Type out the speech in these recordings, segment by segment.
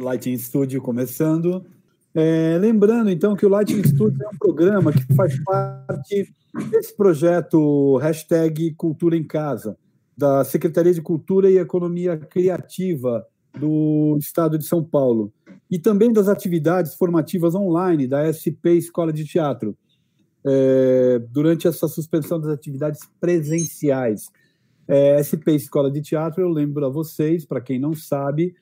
Lighting Studio começando. É, lembrando, então, que o Lighting Studio é um programa que faz parte desse projeto hashtag Cultura em Casa, da Secretaria de Cultura e Economia Criativa do Estado de São Paulo, e também das atividades formativas online da SP Escola de Teatro, é, durante essa suspensão das atividades presenciais. É, SP Escola de Teatro, eu lembro a vocês, para quem não sabe,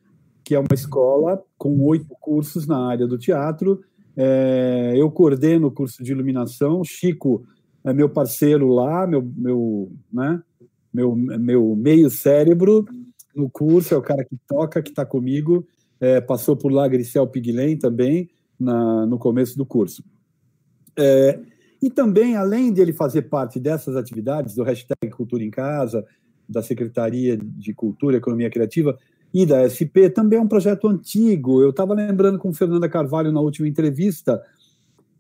que é uma escola com oito cursos na área do teatro. É, eu coordeno o curso de iluminação. Chico é meu parceiro lá, meu, meu, né, meu, meu meio cérebro no curso, é o cara que toca, que está comigo. É, passou por lá Gricel Piglen também, na, no começo do curso. É, e também, além de ele fazer parte dessas atividades, do hashtag Cultura em Casa, da Secretaria de Cultura e Economia Criativa, e da SP também é um projeto antigo. Eu estava lembrando com Fernanda Carvalho na última entrevista.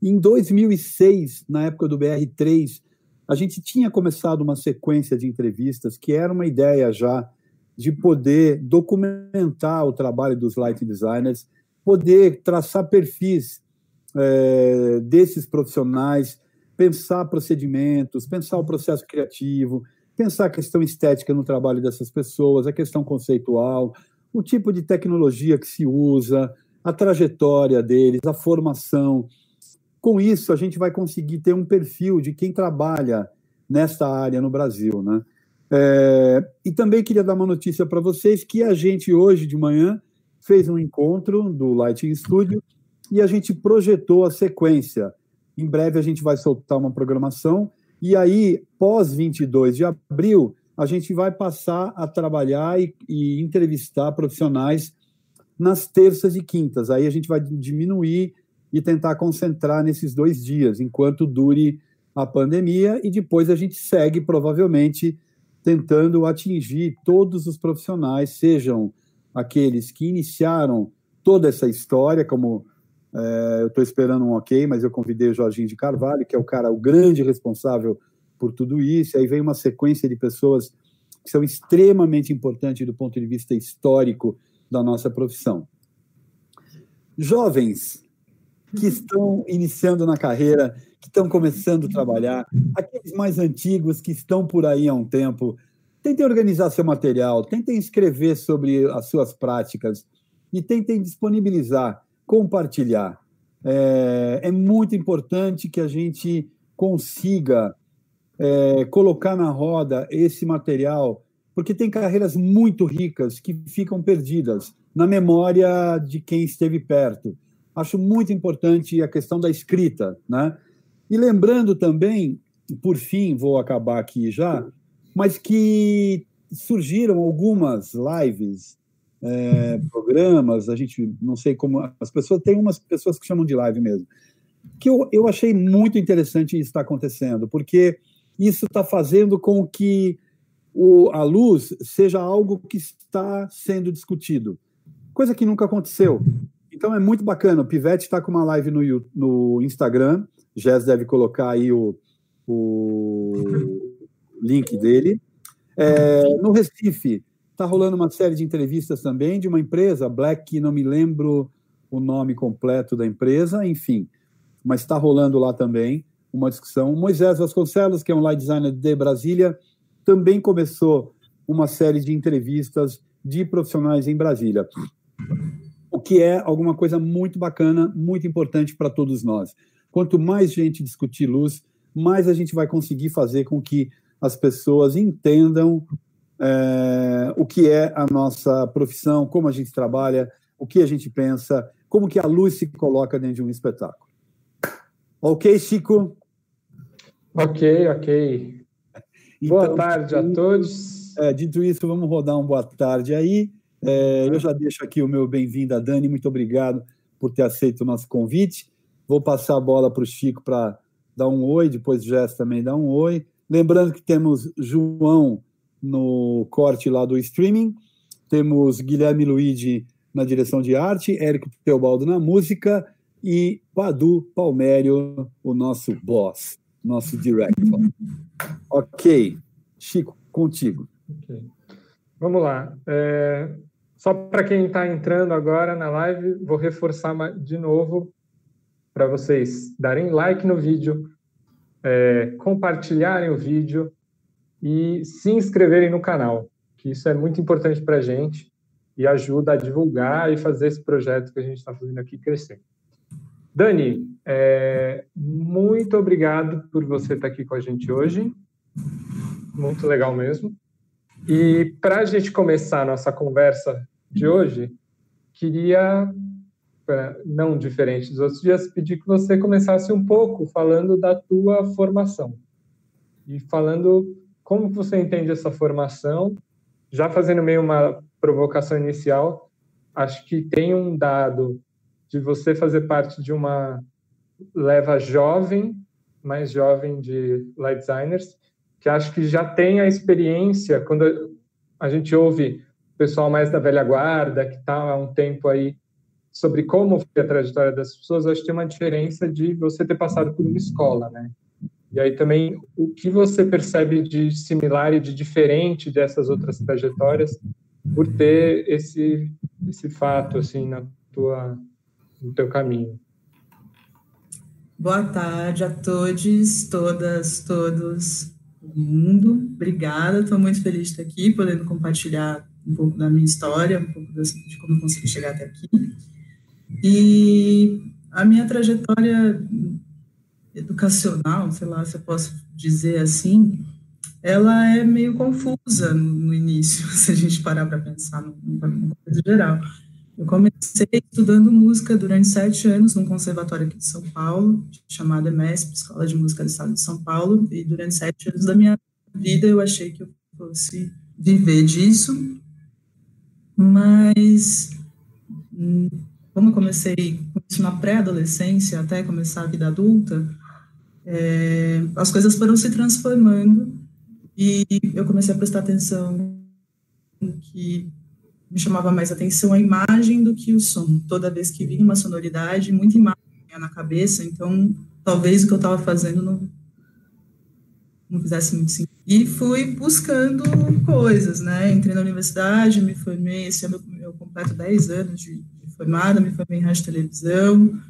Em 2006, na época do BR3, a gente tinha começado uma sequência de entrevistas que era uma ideia já de poder documentar o trabalho dos lighting designers, poder traçar perfis é, desses profissionais, pensar procedimentos, pensar o processo criativo, pensar a questão estética no trabalho dessas pessoas, a questão conceitual, o tipo de tecnologia que se usa, a trajetória deles, a formação. Com isso, a gente vai conseguir ter um perfil de quem trabalha nesta área no Brasil. Né? É, e também queria dar uma notícia para vocês que a gente, hoje de manhã, fez um encontro do Lighting Studio e a gente projetou a sequência. Em breve a gente vai soltar uma programação e aí, pós 22 de abril, a gente vai passar a trabalhar e, e entrevistar profissionais nas terças e quintas. Aí a gente vai diminuir e tentar concentrar nesses dois dias, enquanto dure a pandemia, e depois a gente segue, provavelmente, tentando atingir todos os profissionais, sejam aqueles que iniciaram toda essa história, como é, eu estou esperando um ok, mas eu convidei o Jorginho de Carvalho, que é o cara, o grande responsável por tudo isso. Aí vem uma sequência de pessoas que são extremamente importantes do ponto de vista histórico da nossa profissão. Jovens que estão iniciando na carreira, que estão começando a trabalhar, aqueles mais antigos que estão por aí há um tempo, tentem organizar seu material, tentem escrever sobre as suas práticas e tentem disponibilizar compartilhar. É, é muito importante que a gente consiga é, colocar na roda esse material, porque tem carreiras muito ricas que ficam perdidas na memória de quem esteve perto. Acho muito importante a questão da escrita, né? E lembrando também, por fim, vou acabar aqui já, mas que surgiram algumas lives é, programas, a gente não sei como. As pessoas tem umas pessoas que chamam de live mesmo. Que eu, eu achei muito interessante isso estar acontecendo, porque isso está fazendo com que o, a luz seja algo que está sendo discutido, coisa que nunca aconteceu. Então é muito bacana. O Pivete está com uma live no, no Instagram, Jess deve colocar aí o, o link dele. É, no Recife, Está rolando uma série de entrevistas também de uma empresa, Black, não me lembro o nome completo da empresa, enfim, mas está rolando lá também uma discussão. Moisés Vasconcelos, que é um light designer de Brasília, também começou uma série de entrevistas de profissionais em Brasília, o que é alguma coisa muito bacana, muito importante para todos nós. Quanto mais gente discutir luz, mais a gente vai conseguir fazer com que as pessoas entendam é, o que é a nossa profissão, como a gente trabalha, o que a gente pensa, como que a luz se coloca dentro de um espetáculo. Ok, Chico? Ok, ok. Então, boa tarde a todos. É, dito isso, vamos rodar um boa tarde aí. É, eu já deixo aqui o meu bem-vindo a Dani, muito obrigado por ter aceito o nosso convite. Vou passar a bola para o Chico para dar um oi, depois o Jess também dá um oi. Lembrando que temos João no corte lá do streaming. Temos Guilherme Luigi na direção de arte, Érico Teobaldo na música e Padu Palmério, o nosso boss, nosso director. Ok, Chico, contigo. Okay. Vamos lá. É, Só para quem está entrando agora na live, vou reforçar de novo para vocês darem like no vídeo, é, compartilharem o vídeo e se inscreverem no canal, que isso é muito importante para a gente e ajuda a divulgar e fazer esse projeto que a gente está fazendo aqui crescer. Dani, é, muito obrigado por você estar tá aqui com a gente hoje. Muito legal mesmo. E para a gente começar a nossa conversa de hoje, queria, não diferente dos outros dias, pedir que você começasse um pouco falando da tua formação. E falando como você entende essa formação, já fazendo meio uma provocação inicial, acho que tem um dado de você fazer parte de uma leva jovem, mais jovem de light designers, que acho que já tem a experiência, quando a gente ouve o pessoal mais da velha guarda, que está há um tempo aí, sobre como foi a trajetória das pessoas, acho que tem uma diferença de você ter passado por uma escola, né? E aí também, o que você percebe de similar e de diferente dessas outras trajetórias por ter esse, esse fato, assim, na tua, no teu caminho? Boa tarde a todos, todas, todos do mundo. Obrigada, estou muito feliz de estar aqui, podendo compartilhar um pouco da minha história, um pouco de como eu consegui chegar até aqui. E a minha trajetória educacional, sei lá se eu posso dizer assim, ela é meio confusa no início, se a gente parar para pensar numa coisa geral. Eu comecei estudando música durante sete anos num conservatório aqui de São Paulo, chamado EMESP, Escola de Música do Estado de São Paulo, e durante sete anos da minha vida eu achei que eu fosse viver disso, mas hum, como eu comecei isso na pré-adolescência até começar a vida adulta, é, as coisas foram se transformando e eu comecei a prestar atenção que me chamava mais atenção a imagem do que o som. Toda vez que vinha uma sonoridade, muita imagem na cabeça, então talvez o que eu estava fazendo não, não fizesse muito sentido. E fui buscando coisas, né? Entrei na universidade, me formei, esse ano eu completo 10 anos de, de formada, me formei em rádio e televisão,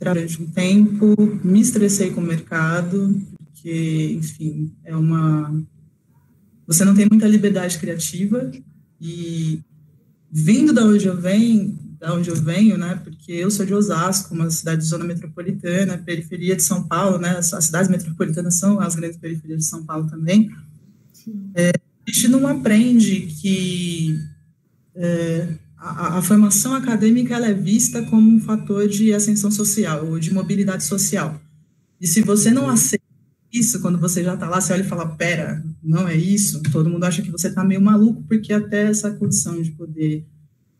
durante um tempo, me estressei com o mercado, porque, enfim, é uma... Você não tem muita liberdade criativa, e vindo da onde eu venho, da onde eu venho, né, porque eu sou de Osasco, uma cidade de zona metropolitana, periferia de São Paulo, né, as cidades metropolitanas são as grandes periferias de São Paulo também. É, a gente não aprende que é, a, a, formação acadêmica é vista como um fator de ascensão social ou de mobilidade social. E se você não aceita isso, quando você já está lá, você olha e fala, pera, não é isso, todo mundo acha que você está meio maluco, porque até essa condição de poder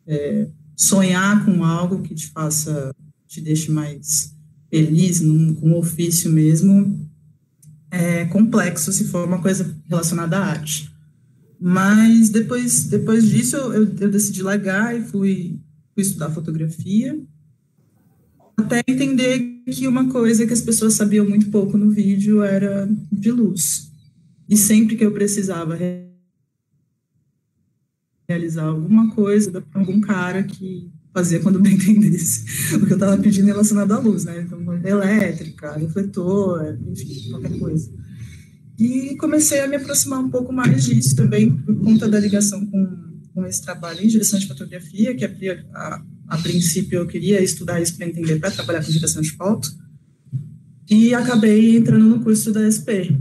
é, sonhar com algo que te faça, te deixe mais feliz, num, com um ofício mesmo, é complexo se for uma coisa relacionada à arte. Mas depois, depois disso, eu, eu decidi largar e fui, fui estudar fotografia, até entender que uma coisa que as pessoas sabiam muito pouco no vídeo era de luz. E sempre que eu precisava realizar alguma coisa para algum cara que fazia quando bem entendesse o que eu estava pedindo relacionado à luz, né? Então, elétrica, refletor, enfim, qualquer coisa. E comecei a me aproximar um pouco mais disso também por conta da ligação com, com esse trabalho em direção de fotografia, que a, a a princípio, eu queria estudar isso para entender, para trabalhar com direção de foto. E acabei entrando no curso da SP,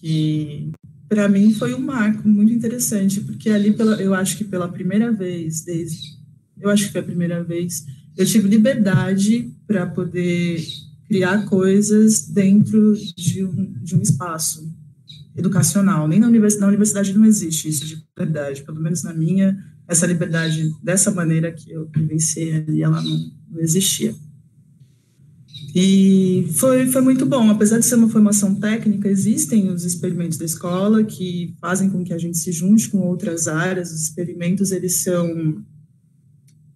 que para mim foi um marco muito interessante, porque ali, pela, eu acho que pela primeira vez, desde. Eu acho que foi a primeira vez, eu tive liberdade para poder criar coisas dentro de um, de um espaço educacional. Nem na universidade, na universidade não existe isso de liberdade, pelo menos na minha, essa liberdade dessa maneira que eu vivenciei ali, ela não, não existia. E foi, foi muito bom, apesar de ser uma formação técnica, existem os experimentos da escola que fazem com que a gente se junte com outras áreas. Os experimentos, eles são,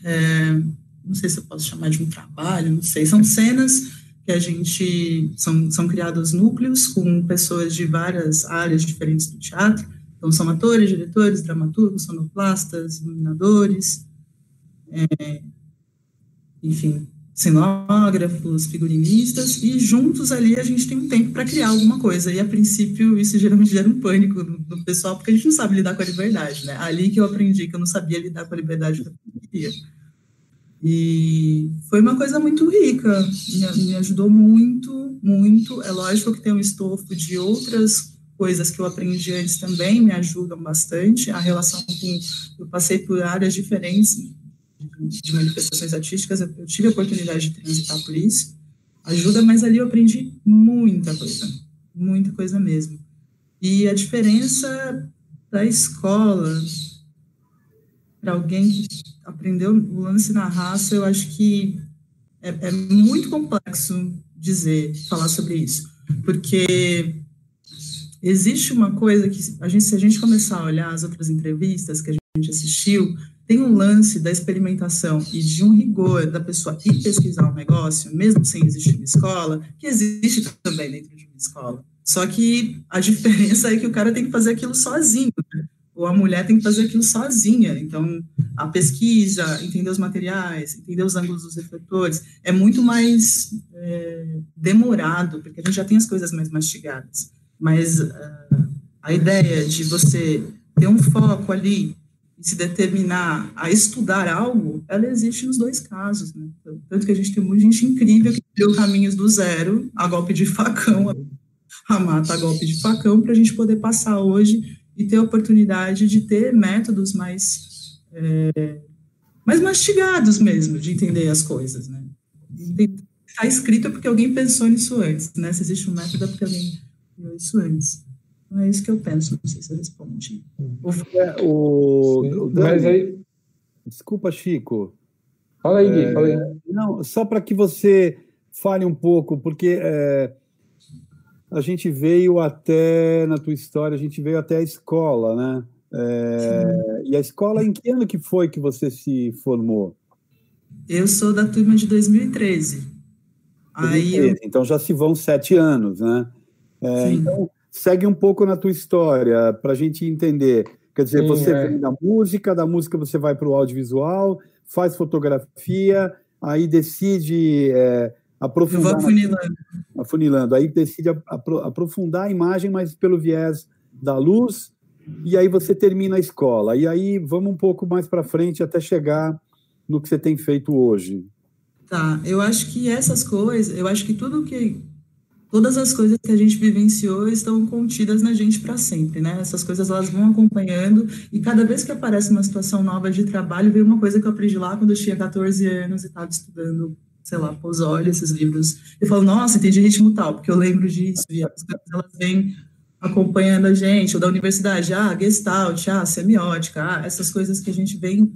é, não sei se eu posso chamar de um trabalho, não sei, são cenas que a gente, são, são criados núcleos com pessoas de várias áreas diferentes do teatro, Então, são atores, diretores, dramaturgos, sonoplastas, iluminadores, é, enfim, cenógrafos, figurinistas, e juntos ali a gente tem um tempo para criar alguma coisa. E a princípio isso geralmente gera um pânico no, pessoal, porque a gente não sabe lidar com a liberdade, né? Ali que eu aprendi que eu não sabia lidar com a liberdade que eu queria. E foi uma coisa muito rica, me, ajudou muito, muito. É lógico que tem um estofo de outras coisas que eu aprendi antes também me ajudam bastante. A relação com. Eu passei por áreas diferentes de manifestações artísticas, eu tive a oportunidade de transitar por isso. Ajuda, mas ali eu aprendi muita coisa, muita coisa mesmo. E a diferença da escola para alguém que aprendeu o lance na raça, eu acho que é, é muito complexo dizer, falar sobre isso, porque existe uma coisa que a gente, se a gente começar a olhar as outras entrevistas que a gente assistiu, tem um lance da experimentação e de um rigor da pessoa ir pesquisar um negócio, mesmo sem existir uma escola, que existe também dentro de uma escola. Só que a diferença é que o cara tem que fazer aquilo sozinho. Né? Ou a mulher tem que fazer aquilo sozinha. Então, a pesquisa, entender os materiais, entender os ângulos dos refletores, é muito mais é, demorado, porque a gente já tem as coisas mais mastigadas. Mas uh, a ideia de você ter um foco ali e se determinar a estudar algo, ela existe nos dois casos. Né? Tanto que a gente tem muita gente incrível que deu caminhos do zero a golpe de facão, a mata a golpe de facão, para a gente poder passar hoje e ter a oportunidade de ter métodos mais, é, mais mastigados mesmo, de entender as coisas, né? Está escrito porque alguém pensou nisso antes, né? Se existe um método é porque alguém viu isso antes. Então é isso que eu penso, não sei se eu respondi. É, o, o Dani, Mas aí... Desculpa, Chico. Fala aí, Gui, é, fala aí. Não, só para que você fale um pouco, porque é, a gente veio até, na tua história, a gente veio até a escola, né? É, e a escola, em que ano que foi que você se formou? Eu sou da turma de 2013. 2013 Aí eu... Então já se vão sete anos, né? É, então, segue um pouco na tua história, para a gente entender. Quer dizer, Sim, você é. vem da música, da música você vai para o audiovisual, faz fotografia, aí decide é, aprofundar. Afunilando. Afunilando. Aí decide aprofundar a imagem, mas pelo viés da luz, e aí você termina a escola. E aí vamos um pouco mais para frente até chegar no que você tem feito hoje. Tá, eu acho que essas coisas, eu acho que tudo que todas as coisas que a gente vivenciou estão contidas na gente para sempre, né? Essas coisas elas vão acompanhando e cada vez que aparece uma situação nova de trabalho, veio uma coisa que eu aprendi lá quando eu tinha 14 anos e estava estudando sei lá, Pozzoli, esses livros. Eu falo, nossa, entendi ritmo tal, porque eu lembro disso, e as coisas elas vêm acompanhando a gente, ou da universidade, ah, Gestalt, ah, semiótica, ah, essas coisas que a gente vem,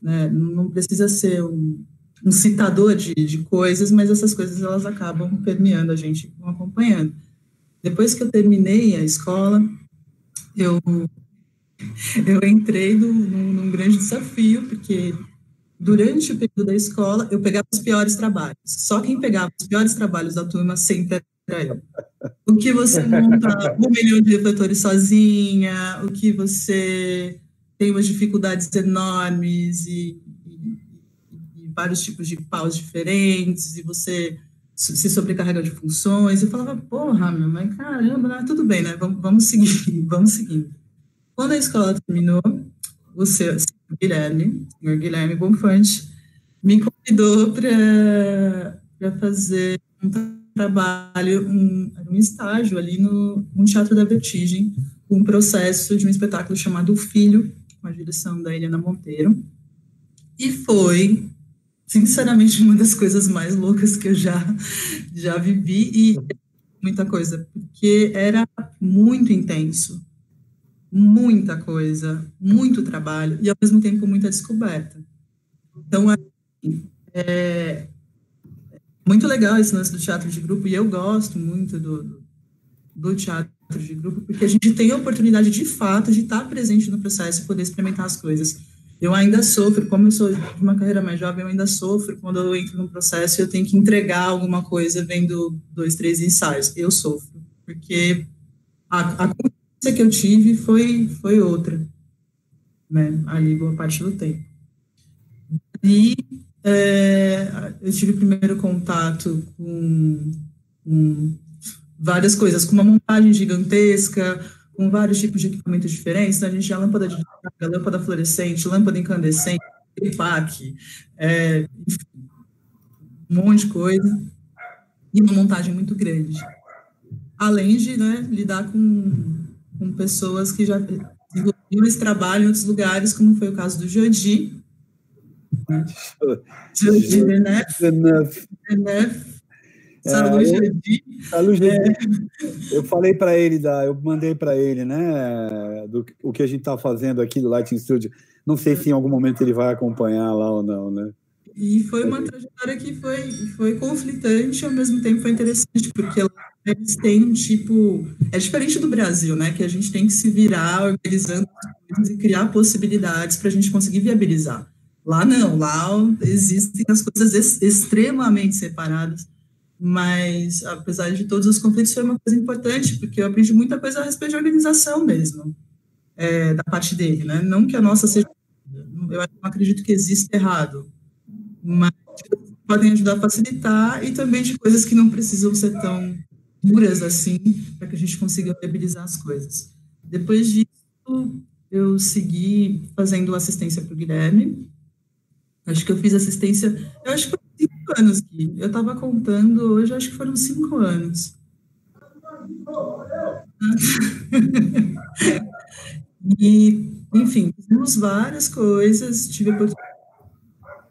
né, não precisa ser um, um citador de, de coisas, mas essas coisas elas acabam permeando a gente, vão acompanhando. Depois que eu terminei a escola, eu, eu entrei num, num grande desafio, porque durante o período da escola, eu pegava os piores trabalhos. Só quem pegava os piores trabalhos da turma sempre era eu. O que você monta um milhão de refletores sozinha, o que você tem umas dificuldades enormes e, e, e vários tipos de paus diferentes, e você se sobrecarrega de funções. Eu falava, porra, meu, mas caramba, não, tudo bem, né? Vamos, vamos seguir, vamos seguindo. Quando a escola terminou, o seu Guilherme, senhor Guilherme Bonfante, me convidou para fazer um trabalho, um, um estágio ali no, no Teatro da Vertigem, um processo de um espetáculo chamado O Filho, com a direção da Helena Monteiro. E foi, sinceramente, uma das coisas mais loucas que eu já, já vivi e muita coisa, porque era muito intenso muita coisa, muito trabalho e ao mesmo tempo muita descoberta. Então, assim, é muito legal esse lance do teatro de grupo e eu gosto muito do, do teatro de grupo porque a gente tem a oportunidade de fato de estar presente no processo e poder experimentar as coisas. Eu ainda sofro, como eu sou de uma carreira mais jovem, eu ainda sofro quando eu entro no processo e eu tenho que entregar alguma coisa vendo dois, três ensaios. Eu sofro, porque a, a que eu tive foi, foi outra, né? Ali, boa parte do tempo. E é, eu tive primeiro contato com, com várias coisas, com uma montagem gigantesca, com vários tipos de equipamentos diferentes. Então, a gente tinha lâmpada de lâmpada fluorescente, lâmpada incandescente, tripac, é, enfim, um monte de coisa. E uma montagem muito grande. Além de né, lidar com, com pessoas que já desenvolveram esse trabalho em outros lugares, como foi o caso do Jodi. Jodi Denef. Denef Salu é, é, Eu falei para ele, da, eu mandei para ele, né, do, o que a gente está fazendo aqui do Lighting Studio. Não sei se em algum momento ele vai acompanhar lá ou não, né? E foi uma trajetória que foi, foi conflitante, ao mesmo tempo foi interessante, porque eles têm um tipo. É diferente do Brasil, né? Que a gente tem que se virar organizando e criar possibilidades para a gente conseguir viabilizar. Lá não, lá existem as coisas ex extremamente separadas mas apesar de todos os conflitos foi uma coisa importante porque eu aprendi muita coisa a respeito de organização mesmo é, da parte dele, né? Não que a nossa seja, eu não acredito que exista errado, mas podem ajudar a facilitar e também de coisas que não precisam ser tão duras assim para que a gente consiga viabilizar as coisas. Depois disso, eu segui fazendo assistência para o Guilherme. Acho que eu fiz assistência, eu acho que cinco anos, Gui. Eu estava contando, hoje acho que foram cinco anos. e, enfim, fizemos várias coisas, tive a oportunidade de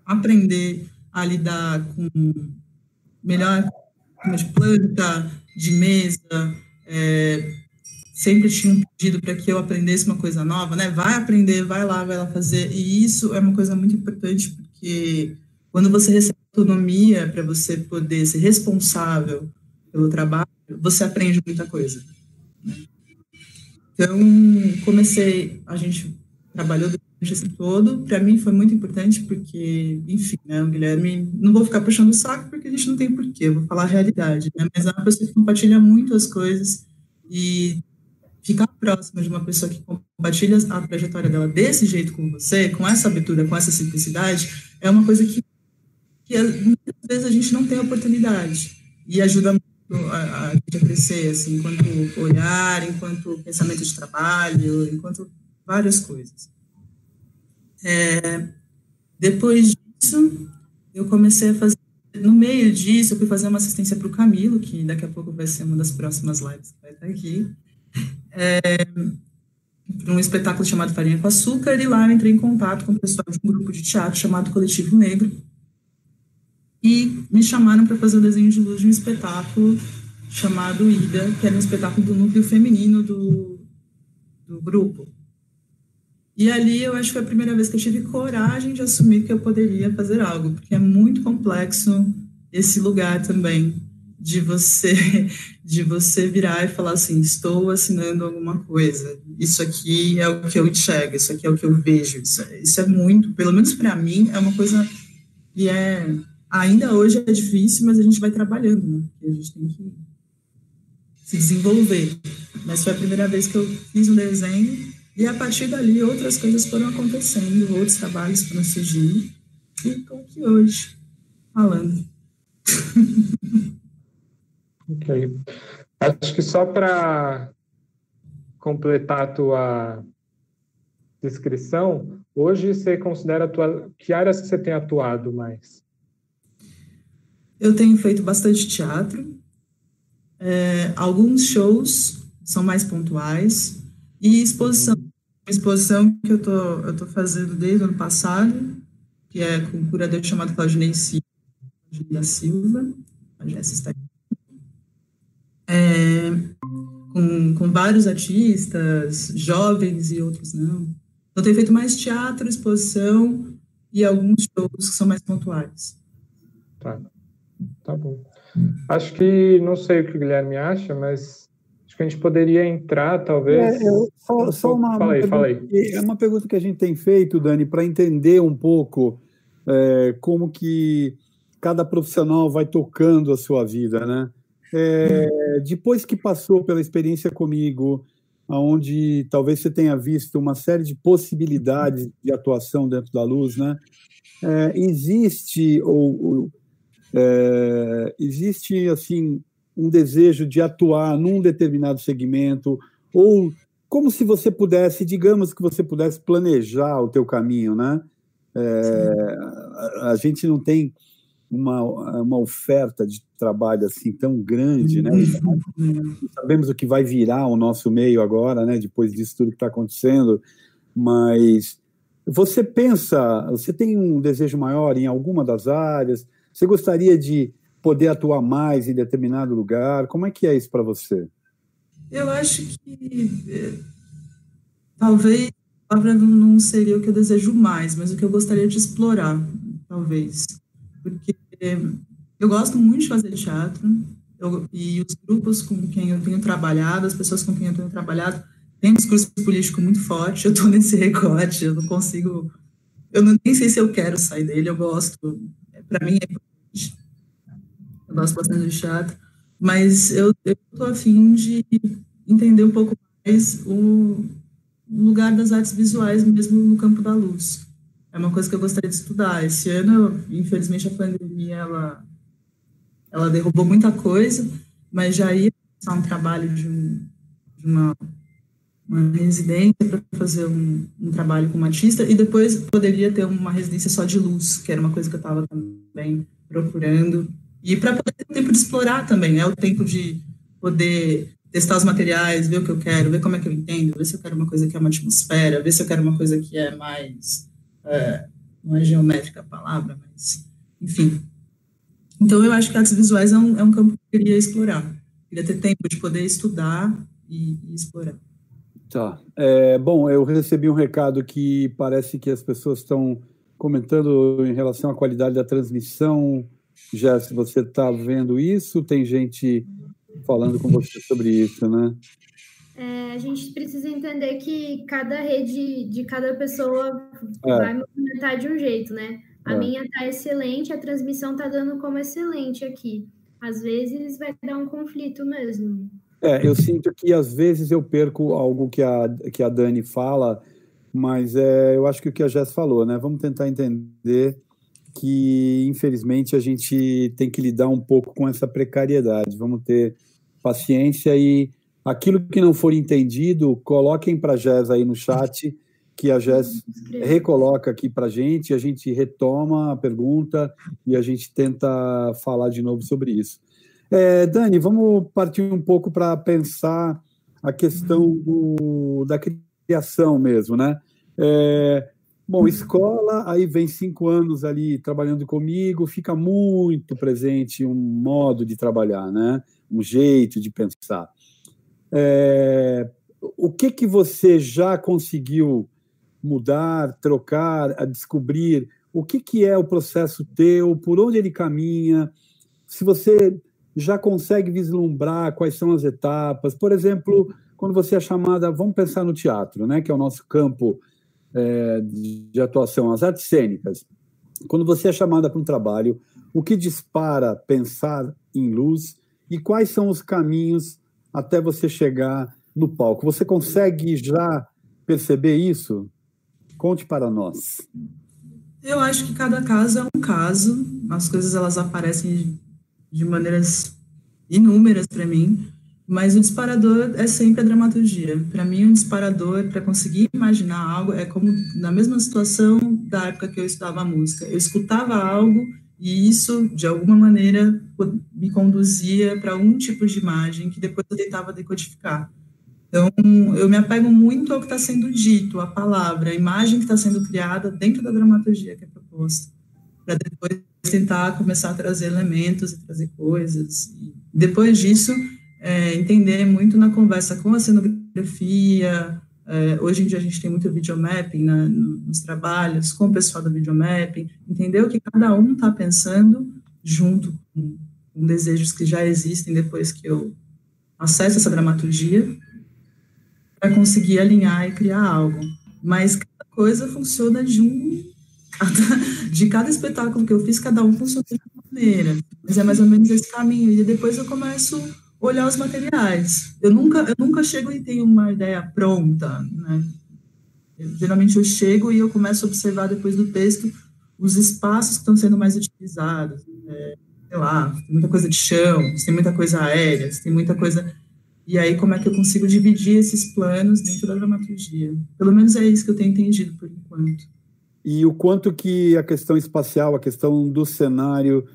aprender a lidar com melhor de planta, de mesa, é, sempre tinha um pedido para que eu aprendesse uma coisa nova, né? Vai aprender, vai lá, vai lá fazer. E isso é uma coisa muito importante, porque quando você recebe autonomia para você poder ser responsável pelo trabalho, você aprende muita coisa. Né? Então, comecei, a gente trabalhou esse todo, para mim foi muito importante porque, enfim, né, o Guilherme, não vou ficar puxando o saco porque a gente não tem porquê, vou falar a realidade, né, mas é uma pessoa que compartilha muito as coisas e ficar próxima de uma pessoa que compartilha a trajetória dela desse jeito com você, com essa abertura, com essa simplicidade, é uma coisa que que muitas vezes a gente não tem oportunidade e ajuda muito a, a a crescer, assim, enquanto olhar, enquanto pensamento de trabalho, enquanto várias coisas. É, depois disso, eu comecei a fazer, no meio disso, eu fui fazer uma assistência para o Camilo, que daqui a pouco vai ser uma das próximas lives que vai estar aqui, é, para um espetáculo chamado Farinha com Açúcar, e lá eu entrei em contato com o pessoal de um grupo de teatro chamado Coletivo Negro, e me chamaram para fazer o desenho de luz de um espetáculo chamado Ida, que era um espetáculo do núcleo feminino do, do grupo. E ali eu acho que foi a primeira vez que eu tive coragem de assumir que eu poderia fazer algo, porque é muito complexo esse lugar também de você de você virar e falar assim, estou assinando alguma coisa. Isso aqui é o que eu enxergo, isso aqui é o que eu vejo. Isso, é, isso é muito, pelo menos para mim, é uma coisa que é ainda hoje é difícil, mas a gente vai trabalhando, né? a gente tem que se desenvolver. Mas foi a primeira vez que eu fiz um desenho e a partir dali outras coisas foram acontecendo, outros trabalhos foram surgindo e estou aqui hoje falando. ok. Acho que só para completar a tua descrição, hoje você considera tua, que áreas você tem atuado mais? Eu tenho feito bastante teatro, é, alguns shows são mais pontuais, e exposição. Uma exposição que eu tô, eu tô fazendo desde o ano passado, que é com um curador chamado Claudinei da Silva, a Jéssica está é, com, com vários artistas, jovens e outros não. Então, tenho feito mais teatro, exposição e alguns shows que são mais pontuais. Tá. Tá bom. Acho que, não sei o que o Guilherme acha, mas acho que a gente poderia entrar, talvez. É, eu, só, só uma, fala aí, uma fala aí. É uma pergunta que a gente tem feito, Dani, para entender um pouco é, como que cada profissional vai tocando a sua vida, né? É, depois que passou pela experiência comigo, onde talvez você tenha visto uma série de possibilidades de atuação dentro da luz, né? É, existe ou, ou é, existe assim um desejo de atuar num determinado segmento ou como se você pudesse, digamos que você pudesse planejar o teu caminho, né? É, a, a, gente não tem uma, uma oferta de trabalho assim tão grande, né? Uhum. Sabemos o que vai virar o nosso meio agora, né? Depois disso tudo que está acontecendo, mas você pensa, você tem um desejo maior em alguma das áreas? Você gostaria de poder atuar mais em determinado lugar? Como é que é isso para você? Eu acho que eh, talvez a palavra não seria o que eu desejo mais, mas o que eu gostaria de explorar, talvez. Porque eu gosto muito de fazer teatro, eu, e os grupos com quem eu tenho trabalhado, as pessoas com quem eu tenho trabalhado, têm um discurso político muito forte, eu estou nesse recorte, eu não consigo, eu não, nem sei se eu quero sair dele, eu gosto, para mim é importante, gosto bastante de teatro, mas eu estou afim de entender um pouco mais o lugar das artes visuais mesmo no campo da luz. É uma coisa que eu gostaria de estudar. Esse ano, infelizmente, a pandemia ela, ela derrubou muita coisa, mas já ia começar um trabalho de, um, de uma, uma residência para fazer um, um, trabalho como artista e depois poderia ter uma residência só de luz, que era uma coisa que eu estava também procurando. E para poder ter tempo de explorar também, né? O tempo de poder testar os materiais, ver o que eu quero, ver como é que eu entendo, ver se eu quero uma coisa que é uma atmosfera, ver se eu quero uma coisa que é mais. É, não é geométrica a palavra, mas. Enfim. Então, eu acho que artes visuais é um, é um campo que eu queria explorar. Queria ter tempo de poder estudar e, e explorar. Tá. É, bom, eu recebi um recado que parece que as pessoas estão comentando em relação à qualidade da transmissão já se você está vendo isso, tem gente falando com você sobre isso, né? É, a gente precisa entender que cada rede de cada pessoa é. vai movimentar de um jeito, né? A é. minha tá excelente, a transmissão tá dando como excelente aqui. Às vezes vai dar um conflito mesmo. É, eu sinto que às vezes eu perco algo que a, que a Dani fala, mas é, eu acho que o que a Jess falou, né? Vamos tentar entender que, infelizmente, a gente tem que lidar um pouco com essa precariedade. Vamos ter paciência e aquilo que não for entendido, coloquem para a Jess aí no chat, que a Jess recoloca aqui para a gente, a gente retoma a pergunta e a gente tenta falar de novo sobre isso. É, Dani, vamos partir um pouco para pensar a questão do, da criação mesmo, né? É, Bom, escola, aí vem cinco anos ali trabalhando comigo, fica muito presente um modo de trabalhar, né? Um jeito de pensar. É, o que que você já conseguiu mudar, trocar, a descobrir? O que que é o processo teu? Por onde ele caminha? Se você já consegue vislumbrar quais são as etapas? Por exemplo, quando você é chamada, vamos pensar no teatro, né? Que é o nosso campo é, de atuação, as artes cênicas, quando você é chamada para um trabalho, o que dispara pensar em luz e quais são os caminhos até você chegar no palco? Você consegue já perceber isso? Conte para nós. Eu acho que cada caso é um caso, as coisas elas aparecem de maneiras inúmeras para mim. Mas o disparador é sempre a dramaturgia. Para mim, um disparador, para conseguir imaginar algo, é como na mesma situação da época que eu estudava música. Eu escutava algo e isso, de alguma maneira, me conduzia para um tipo de imagem que depois eu tentava decodificar. Então, eu me apego muito ao que está sendo dito, a palavra, a imagem que está sendo criada dentro da dramaturgia que é proposta, para depois tentar começar a trazer elementos e trazer coisas. E depois disso, é, entender muito na conversa com a cenografia. É, hoje em dia a gente tem muito videomapping na, nos trabalhos, com o pessoal do videomapping, entender o que cada um está pensando junto com, com, desejos que já existem depois que eu acesso essa dramaturgia, para conseguir alinhar e criar algo. Mas cada coisa funciona de um. De cada espetáculo que eu fiz, cada um funciona de uma maneira. Mas é mais ou menos esse caminho. E depois eu começo olhar os materiais. Eu nunca, eu nunca chego e tenho uma ideia pronta, né? Eu, geralmente eu chego e eu começo a observar depois do texto os espaços que estão sendo mais utilizados. É, sei lá, tem muita coisa de chão, tem muita coisa aérea, tem muita coisa. E aí, como é que eu consigo dividir esses planos dentro da dramaturgia? Pelo menos é isso que eu tenho entendido por enquanto. E o quanto que a questão espacial, a questão do cenário,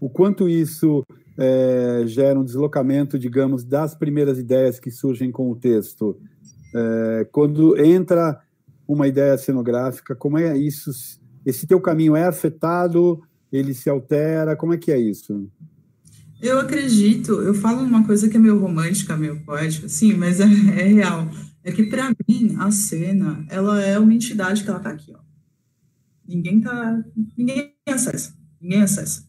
o quanto isso é, gera um deslocamento, digamos, das primeiras ideias que surgem com o texto. É, quando entra uma ideia cenográfica, como é isso? Esse teu caminho é afetado? Ele se altera? Como é que é isso? Eu acredito, eu falo uma coisa que é meio romântica, meio poética, sim, mas é, é real. É que para mim a cena, ela é uma entidade que ela tá aqui, ó. Ninguém tá, ninguém acessa, ninguém acessa.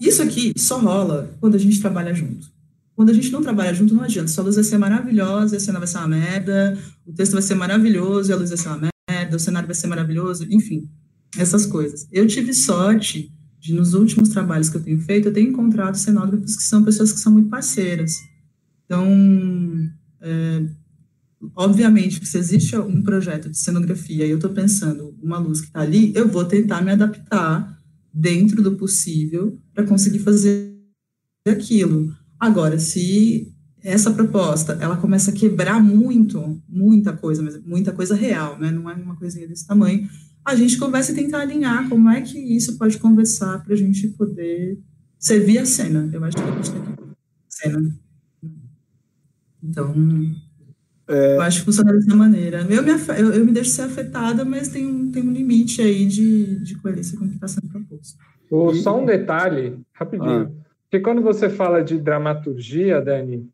Isso aqui só rola quando a gente trabalha junto. Quando a gente não trabalha junto, não adianta. Só a luz vai ser maravilhosa, a cena vai ser uma merda, o texto vai ser maravilhoso, a luz vai ser uma merda, o cenário vai ser maravilhoso, enfim, essas coisas. Eu tive sorte de, nos últimos trabalhos que eu tenho feito, eu tenho encontrado cenógrafos que são pessoas que são muito parceiras. Então, é, obviamente, se existe um projeto de cenografia e eu estou pensando uma luz que está ali, eu vou tentar me adaptar dentro do possível para conseguir fazer aquilo. Agora, se essa proposta ela começa a quebrar muito, muita coisa, muita coisa real, né? Não é uma coisinha desse tamanho. A gente conversa e tentar alinhar como é que isso pode conversar para a gente poder servir a cena. Eu acho que a gente tem que cena. Então, é... eu acho que funciona dessa maneira. Eu me, eu, eu me deixo ser afetada, mas tem um, tem um limite aí de, de coerência com o que está o, só um detalhe, rapidinho. Ah. Porque quando você fala de dramaturgia, Dani,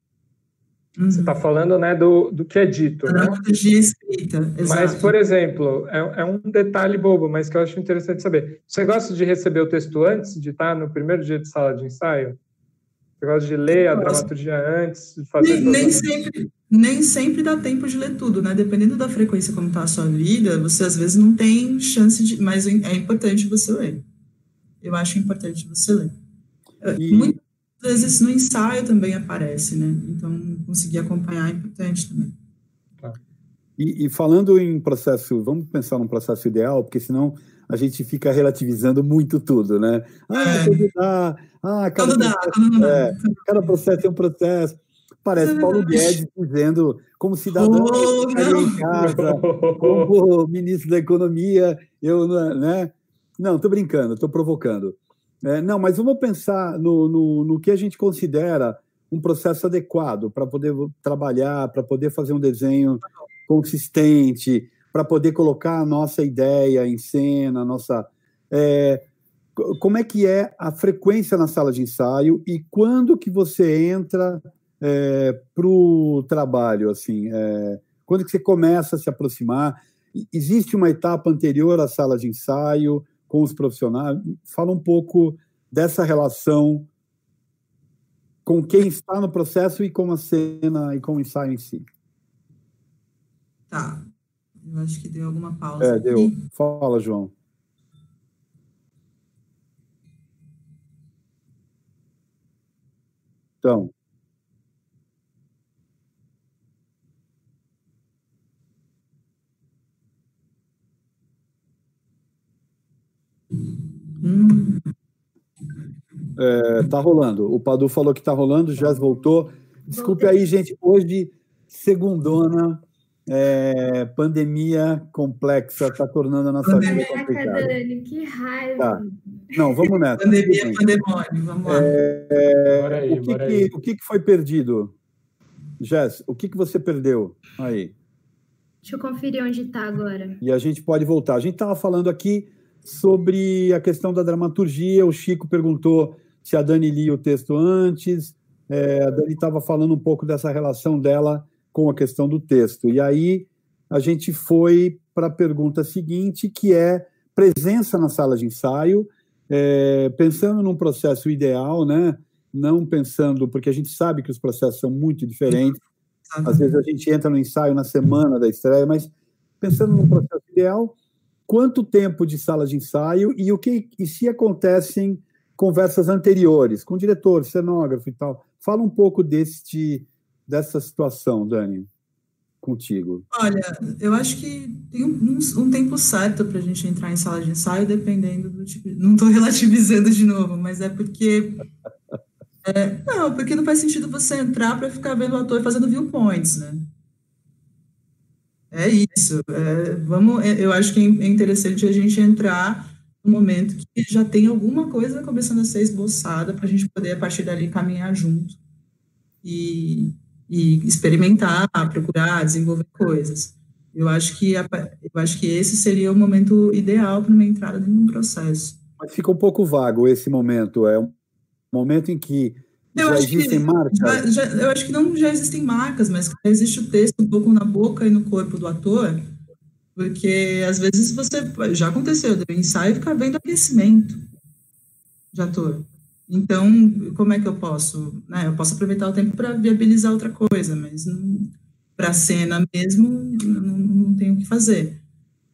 uhum. você está falando né, do, do que é dito. Né? Dramaturgia né? escrita, exato. Mas, por exemplo, é, é, um detalhe bobo, mas que eu acho interessante saber. Você gosta de receber o texto antes de estar no primeiro dia de sala de ensaio? Você gosta de ler a dramaturgia antes de fazer nem, nem sempre nem sempre dá tempo de ler tudo, né? Dependendo da frequência como está a sua vida, você às vezes não tem chance de, mas é importante você ler eu acho importante você ler. E... Muitas vezes no ensaio também aparece, né? Então, conseguir acompanhar é importante também. Tá. E, e, falando em processo, vamos pensar num processo ideal, porque senão a gente fica relativizando muito tudo, né? Ah, é. tudo dá. Ah, cada processo, dá, dá. É, cada processo é um processo. Parece Paulo Guedes dizendo, como cidadão oh, em casa, como ministro da Economia, eu, né? Não, estou brincando, estou provocando. É, não, mas vamos pensar no, no, no, que a gente considera um processo adequado para poder trabalhar, para poder fazer um desenho consistente, para poder colocar a nossa ideia em cena, a nossa. É, como é que é a frequência na sala de ensaio e quando que você entra é, para o trabalho, assim, é, quando que você começa a se aproximar? Existe uma etapa anterior à sala de ensaio? Com os profissionais. Fala um pouco dessa relação com quem está no processo e com a cena e com o ensaio em si. Tá. Eu acho que deu alguma pausa. É, deu. Fala, João. Então, Hum. É, tá rolando. O Padu falou que tá rolando, o Jazz voltou. Desculpe aí, gente. Hoje, segundona, é, pandemia complexa, tá tornando a nossa vida complicada. Que raiva. Tá. Não, vamos nessa. Pandemia, pandemônio, vamos lá. É, aí, o, que, que, o que, que foi perdido? Jess, o que, que você perdeu aí? Deixa eu conferir onde está agora. E a gente pode voltar. A gente estava falando aqui sobre a questão da dramaturgia. O Chico perguntou se a Dani lia o texto antes. É, a Dani estava falando um pouco dessa relação dela com a questão do texto. E aí a gente foi para a pergunta seguinte, que é presença na sala de ensaio, é, pensando num processo ideal, né? Não pensando, porque a gente sabe que os processos são muito diferentes. Às vezes a gente entra no ensaio na semana da estreia, mas pensando num processo ideal, quanto tempo de sala de ensaio e o que e se acontecem conversas anteriores com o diretor, cenógrafo e tal. Fala um pouco deste, dessa situação, Dani, contigo. Olha, eu acho que tem um, um tempo certo para a gente entrar em sala de ensaio, dependendo do tipo. Não estou relativizando de novo, mas é porque. É, não, porque não faz sentido você entrar para ficar vendo o ator fazendo viewpoints, né? É isso. É, vamos, é, eu acho que é interessante a gente entrar no momento que já tem alguma coisa começando a ser esboçada para a gente poder, a partir dali, caminhar junto e, e experimentar, procurar, desenvolver coisas. Eu acho que eu acho que esse seria o momento ideal para uma entrada dentro de um processo. Mas fica um pouco vago esse momento. É um momento em que eu já existem marcas? Já, já, eu acho que não já existem marcas, mas existe o texto um pouco na boca e no corpo do ator, porque às vezes você. Já aconteceu, o ensaio fica vendo aquecimento de ator. Então, como é que eu posso? Né, eu posso aproveitar o tempo para viabilizar outra coisa, mas para a cena mesmo, não, não tenho o que fazer.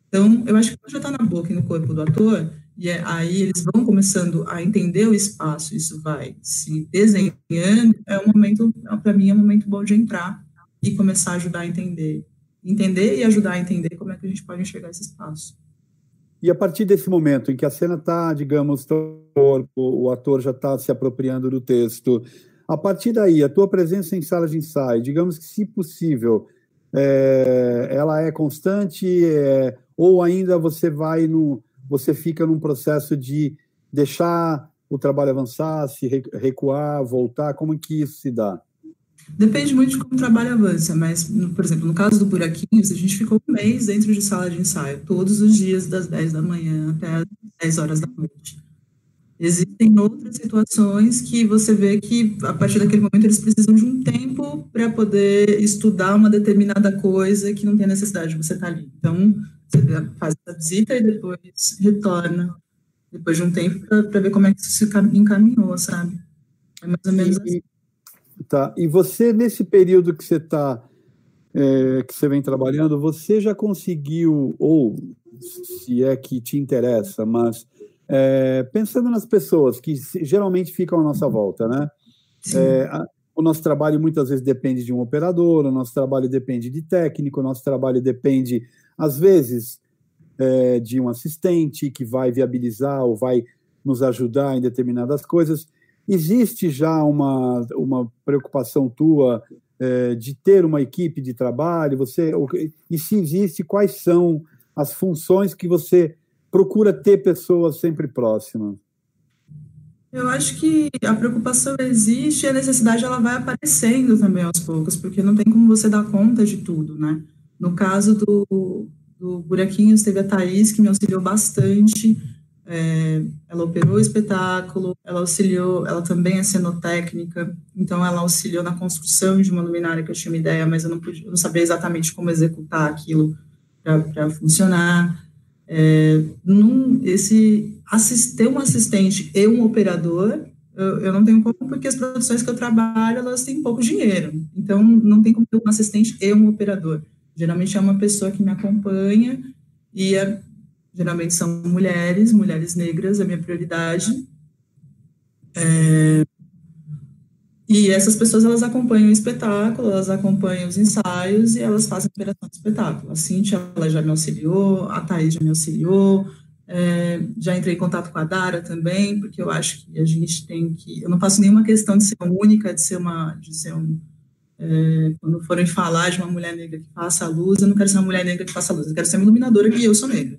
Então, eu acho que já está na boca e no corpo do ator, e é, aí eles vão começando a entender o espaço, isso vai se desenhando, é um momento, para mim, é um momento bom de entrar e começar a ajudar a entender. Entender e ajudar a entender como é que a gente pode enxergar esse espaço. E a partir desse momento em que a cena está, digamos, o ator já está se apropriando do texto, a partir daí, a tua presença em sala de ensaio, digamos que, se possível, é, ela é constante, é, ou ainda você vai no, você fica num processo de deixar o trabalho avançar, se recuar, voltar? Como que isso se dá? Depende muito de como o trabalho avança, mas, por exemplo, no caso do Buraquinhos, a gente ficou um mês dentro de sala de ensaio, todos os dias, das 10 da manhã até as 10 horas da noite. Existem outras situações que você vê que, a partir daquele momento, eles precisam de um tempo para poder estudar uma determinada coisa que não tem necessidade de você estar ali. Então, faz a visita e depois retorna, depois de um tempo, para ver como é que isso se encaminhou, sabe? É mais ou menos e, assim. Tá. E você, nesse período que você está, é, que você vem trabalhando, você já conseguiu, ou se é que te interessa, mas é, pensando nas pessoas que geralmente ficam à nossa volta, né? É, a, o nosso trabalho muitas vezes depende de um operador, o nosso trabalho depende de técnico, o nosso trabalho depende às vezes, é, de um assistente que vai viabilizar ou vai nos ajudar em determinadas coisas. Existe já uma, uma preocupação tua é, de ter uma equipe de trabalho? Você E se existe, quais são as funções que você procura ter pessoas sempre próximas? Eu acho que a preocupação existe e a necessidade ela vai aparecendo também aos poucos, porque não tem como você dar conta de tudo, né? No caso do, do Buraquinhos, teve a Thaís, que me auxiliou bastante. É, ela operou o espetáculo, ela auxiliou, ela também é cenotécnica, então ela auxiliou na construção de uma luminária que eu tinha uma ideia, mas eu não, podia, eu não sabia exatamente como executar aquilo para funcionar. É, num, esse ter um assistente e um operador, eu, eu, não tenho como, porque as produções que eu trabalho, elas têm pouco dinheiro, então não tem como ter um assistente e um operador. Geralmente é uma pessoa que me acompanha e é, geralmente são mulheres, mulheres negras, a minha prioridade. É, e essas pessoas elas acompanham o espetáculo, elas acompanham os ensaios e elas fazem a operação do espetáculo. A Cintia ela já me auxiliou, a Thaís já me auxiliou, é, já entrei em contato com a Dara também, porque eu acho que a gente tem que. Eu não faço nenhuma questão de ser única, de ser uma, de ser um, é, quando forem falar de uma mulher negra que faça a luz, eu não quero ser uma mulher negra que faça a luz, eu quero ser uma iluminadora que eu sou negra.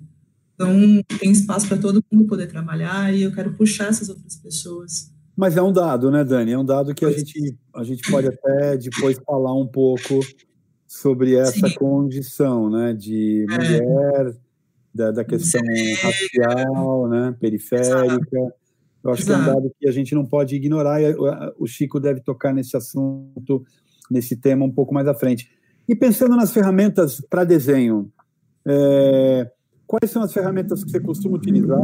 Então, tem espaço para todo mundo poder trabalhar e eu quero puxar essas outras pessoas. Mas é um dado, né, Dani? É um dado que a gente, a gente pode até depois falar um pouco sobre essa Sim. condição, né, de é. mulher, é. da, da, questão racial, né, periférica. Exato. Eu acho Exato. que é um dado que a gente não pode ignorar e o Chico deve tocar nesse assunto nesse tema um pouco mais à frente. E pensando nas ferramentas para desenho, é, quais são as ferramentas que você costuma utilizar?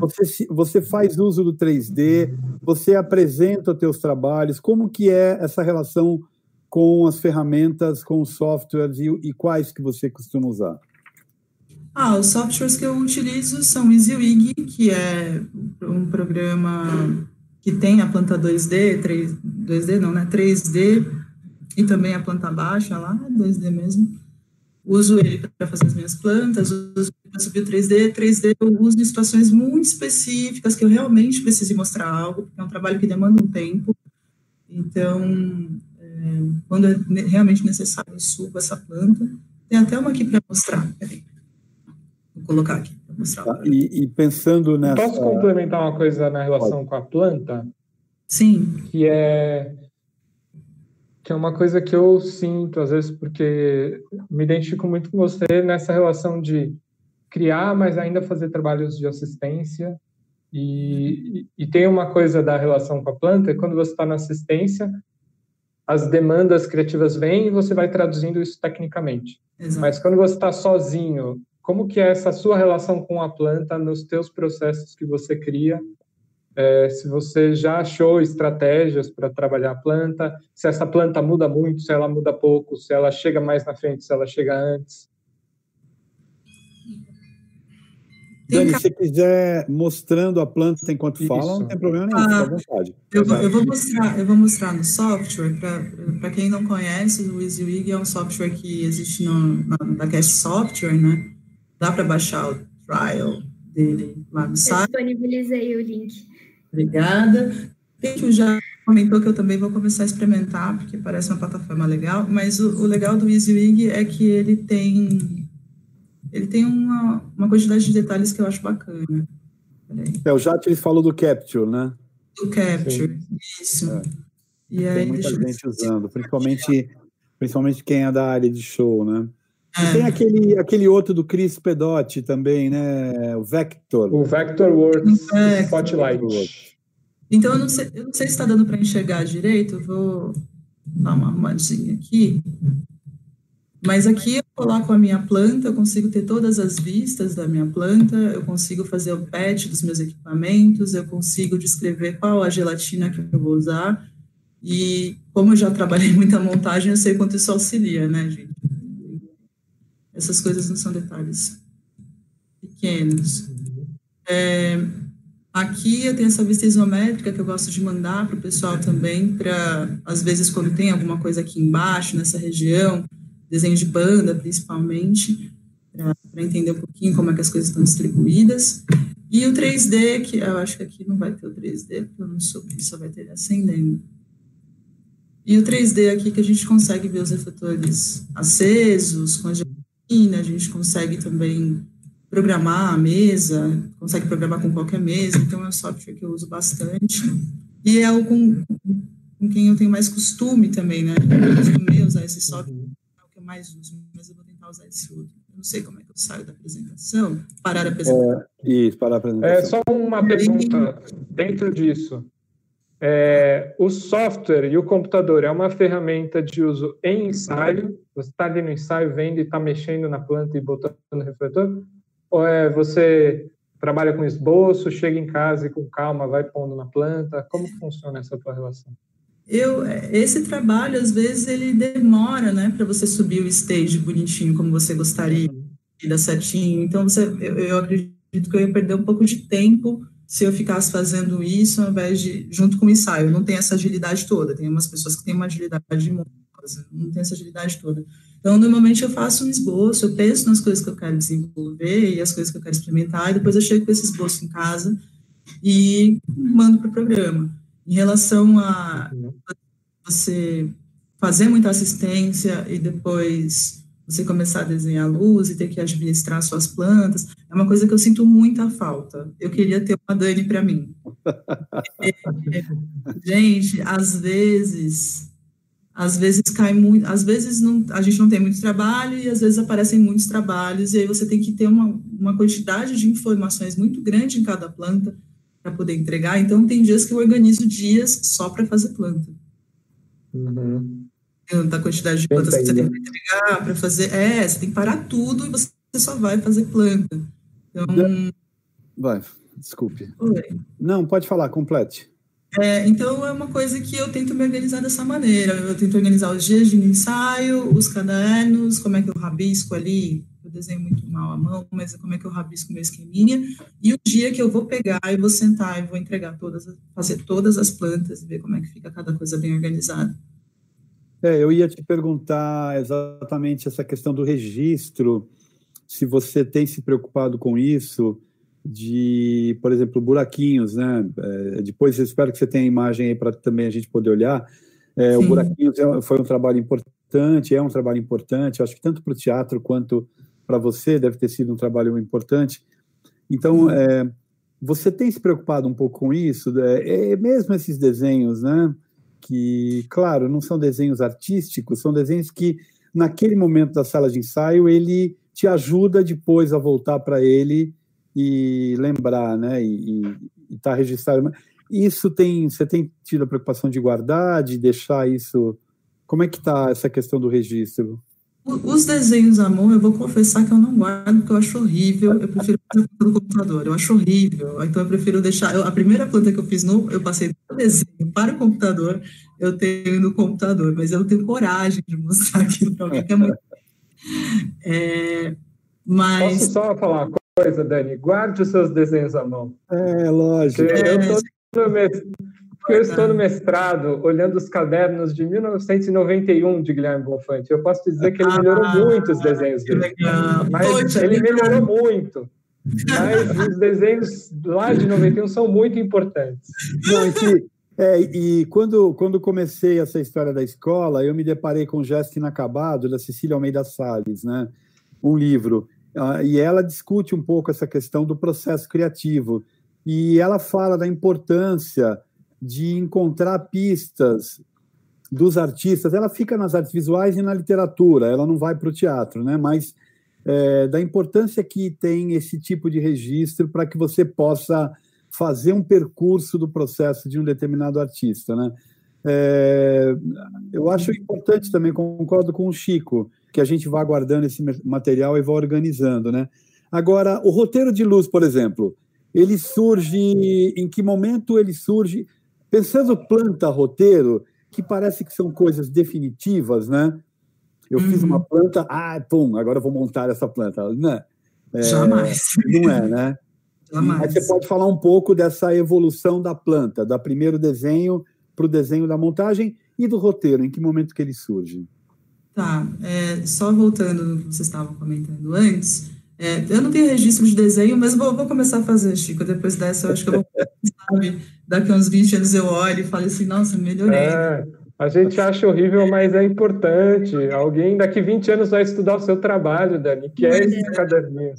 Você, você faz uso do 3D? Você apresenta os teus trabalhos? Como que é essa relação com as ferramentas, com os softwares e, e quais que você costuma usar? Ah, os softwares que eu utilizo são EasyWig, que é um programa que tem a planta 2D, 3, 2D não, né? 3D e também a planta baixa lá, 2D mesmo. Uso ele para fazer as minhas plantas, uso para subir o 3D. 3D eu uso em situações muito específicas que eu realmente preciso mostrar algo, porque é um trabalho que demanda um tempo. Então, é, quando é realmente necessário, eu subo essa planta. Tem até uma aqui para mostrar. Peraí. Vou colocar aqui para mostrar. Tá, e, e, pensando nessa. Posso complementar uma coisa na relação Pode. com a planta? Sim. Que é que é uma coisa que eu sinto às vezes porque me identifico muito com você nessa relação de criar, mas ainda fazer trabalhos de assistência e, e tem uma coisa da relação com a planta, quando você está na assistência, as demandas criativas vêm e você vai traduzindo isso tecnicamente. Exato. Mas quando você está sozinho, como que é essa sua relação com a planta nos teus processos que você cria? É, se você já achou estratégias para trabalhar a planta, se essa planta muda muito, se ela muda pouco, se ela chega mais na frente, se ela chega antes. Dani, se você quiser mostrando a planta enquanto Isso. fala, não tem problema nenhum, ah, fica à vontade. Eu vou, eu vou, mostrar, eu vou mostrar no software, para quem não conhece, o EasyWig é um software que existe no, na, na Cast Software, né? Dá para baixar o trial dele lá no site. Eu disponibilizei o link. Obrigada. O já comentou que eu também vou começar a experimentar, porque parece uma plataforma legal, mas o, o legal do EasyWig é que ele tem ele tem uma, uma quantidade de detalhes que eu acho bacana. É, o Jati falou do Capture, né? Do Capture, Sim. isso. É. E aí, tem muita gente usando, principalmente, principalmente quem é da área de show, né? É. E tem aquele, aquele outro do Chris Pedotti também, né? O Vector. O Vectorworks Spotlight. Então, eu não sei, eu não sei se está dando para enxergar direito, eu vou dar uma arrumadinha aqui. Mas aqui eu coloco a minha planta, eu consigo ter todas as vistas da minha planta, eu consigo fazer o patch dos meus equipamentos, eu consigo descrever qual a gelatina que eu vou usar. E como eu já trabalhei muita montagem, eu sei quanto isso auxilia, né, gente? Essas coisas não são detalhes pequenos. É, aqui eu tenho essa vista isométrica que eu gosto de mandar para o pessoal também, para, às vezes, quando tem alguma coisa aqui embaixo, nessa região, desenho de banda, principalmente, para entender um pouquinho como é que as coisas estão distribuídas. E o 3D, que eu acho que aqui não vai ter o 3D, porque eu não soube, só vai ter acendendo. E o 3D aqui que a gente consegue ver os refletores acesos, com a gelatina, a gente consegue também programar a mesa, consegue programar com qualquer mesa, então é um software que eu uso bastante. E é algo com, com quem eu tenho mais costume também, né? Eu costumei usar esse software mais uso, mas eu vou tentar usar esse outro. Eu não sei como é que eu saio da apresentação. Parar a apresentação. É, isso, parar a apresentação. É só uma pergunta dentro disso. É, o software e o computador é uma ferramenta de uso em ensaio? Você está ali no ensaio, vendo e está mexendo na planta e botando no refletor? Ou é você trabalha com esboço, chega em casa e com calma vai pondo na planta? Como funciona essa tua relação? eu, esse trabalho, às vezes, ele demora, né, para você subir o stage bonitinho, como você gostaria, e dar certinho. Então, você, eu, eu, acredito que eu ia perder um pouco de tempo se eu ficasse fazendo isso ao invés de, junto com o ensaio. Eu não tenho essa agilidade toda. Tem umas pessoas que têm uma agilidade monstruosa, não tem essa agilidade toda. Então, normalmente eu faço um esboço, eu penso nas coisas que eu quero desenvolver e as coisas que eu quero experimentar, e depois eu chego com esse esboço em casa e mando para o programa. Em relação a você fazer muita assistência e depois você começar a desenhar luz e ter que administrar suas plantas, é uma coisa que eu sinto muita falta. Eu queria ter uma Dani para mim. gente, às vezes, às vezes cai muito, às vezes não, a gente não tem muito trabalho e às vezes aparecem muitos trabalhos e aí você tem que ter uma, uma quantidade de informações muito grande em cada planta para poder entregar. Então, tem dias que eu organizo dias só para fazer planta. Uhum. Da quantidade de plantas que você tem que entregar para fazer. É, você tem que parar tudo e você só vai fazer planta. Então. Vai, desculpe. Oi. Não, pode falar, complete. É, então, é uma coisa que eu tento me organizar dessa maneira. Eu tento organizar os dias de ensaio, os cadernos, como é que eu rabisco ali. Eu desenho muito mal à mão, mas como é que eu rabisco meu esqueminha, e o dia que eu vou pegar e vou sentar e vou entregar todas, fazer todas as plantas e ver como é que fica cada coisa bem organizada. É, eu ia te perguntar exatamente essa questão do registro, se você tem se preocupado com isso, de, por exemplo, buraquinhos, né? É, depois espero que você tenha a imagem aí para também a gente poder olhar. É, o Buraquinhos é, foi um trabalho importante, é um trabalho importante, acho que tanto para o teatro quanto para você deve ter sido um trabalho importante. Então, é, você tem se preocupado um pouco com isso? É, é mesmo esses desenhos, né? Que, claro, não são desenhos artísticos, são desenhos que, naquele momento da sala de ensaio, ele te ajuda depois a voltar para ele e lembrar, né? E estar tá registrado. Isso tem, você tem tido a preocupação de guardar, de deixar isso? Como é que está essa questão do registro? Os desenhos à mão, eu vou confessar que eu não guardo, porque eu acho horrível. Eu prefiro fazer no computador, eu acho horrível. Então, eu prefiro deixar. Eu, a primeira planta que eu fiz, no, eu passei do desenho para o computador, eu tenho no computador, mas eu não tenho coragem de mostrar aquilo para alguém, que é muito. É, mas... Posso só falar uma coisa, Dani? Guarde os seus desenhos à mão. É, lógico. Eu estou no porque eu estou no mestrado olhando os cadernos de 1991 de Guilherme Bonfante. Eu posso dizer que ele melhorou ah, muito os desenhos dele. Mas Poxa, ele melhorou muito. Mas os desenhos lá de 91 são muito importantes. Não, e, é, e quando, quando comecei essa história da escola, eu me deparei com o Gesto Inacabado, da Cecília Almeida Salles, né? um livro. Uh, e ela discute um pouco essa questão do processo criativo. E ela fala da importância de encontrar pistas dos artistas. Ela fica nas artes visuais e na literatura, ela não vai para o teatro, né? Mas é, da importância que tem esse tipo de registro para que você possa fazer um percurso do processo de um determinado artista, né? É, eu acho importante também, concordo com o Chico, que a gente vá guardando esse material e vá organizando, né? Agora, o roteiro de luz, por exemplo, ele surge, em que momento ele surge? Pensando planta, roteiro, que parece que são coisas definitivas, né? Eu uhum. fiz uma uhum. planta, ah, pum, agora eu vou montar essa planta. Não, é, Jamais. Não é, né? Jamais. Você pode falar um pouco dessa evolução da planta, da primeiro desenho para o desenho da montagem e do roteiro, em que momento que ele surge? Tá, é, só voltando no que vocês estavam comentando antes, é, eu não tenho registro de desenho, mas vou, vou, começar a fazer, Chico. Depois dessa, eu acho que eu vou, sabe, daqui a uns 20 anos eu olho e falo assim, nossa, melhorei. É, a gente acha horrível, mas é importante. Alguém daqui 20 anos vai estudar o seu trabalho, Dani, que é esse é. caderninho.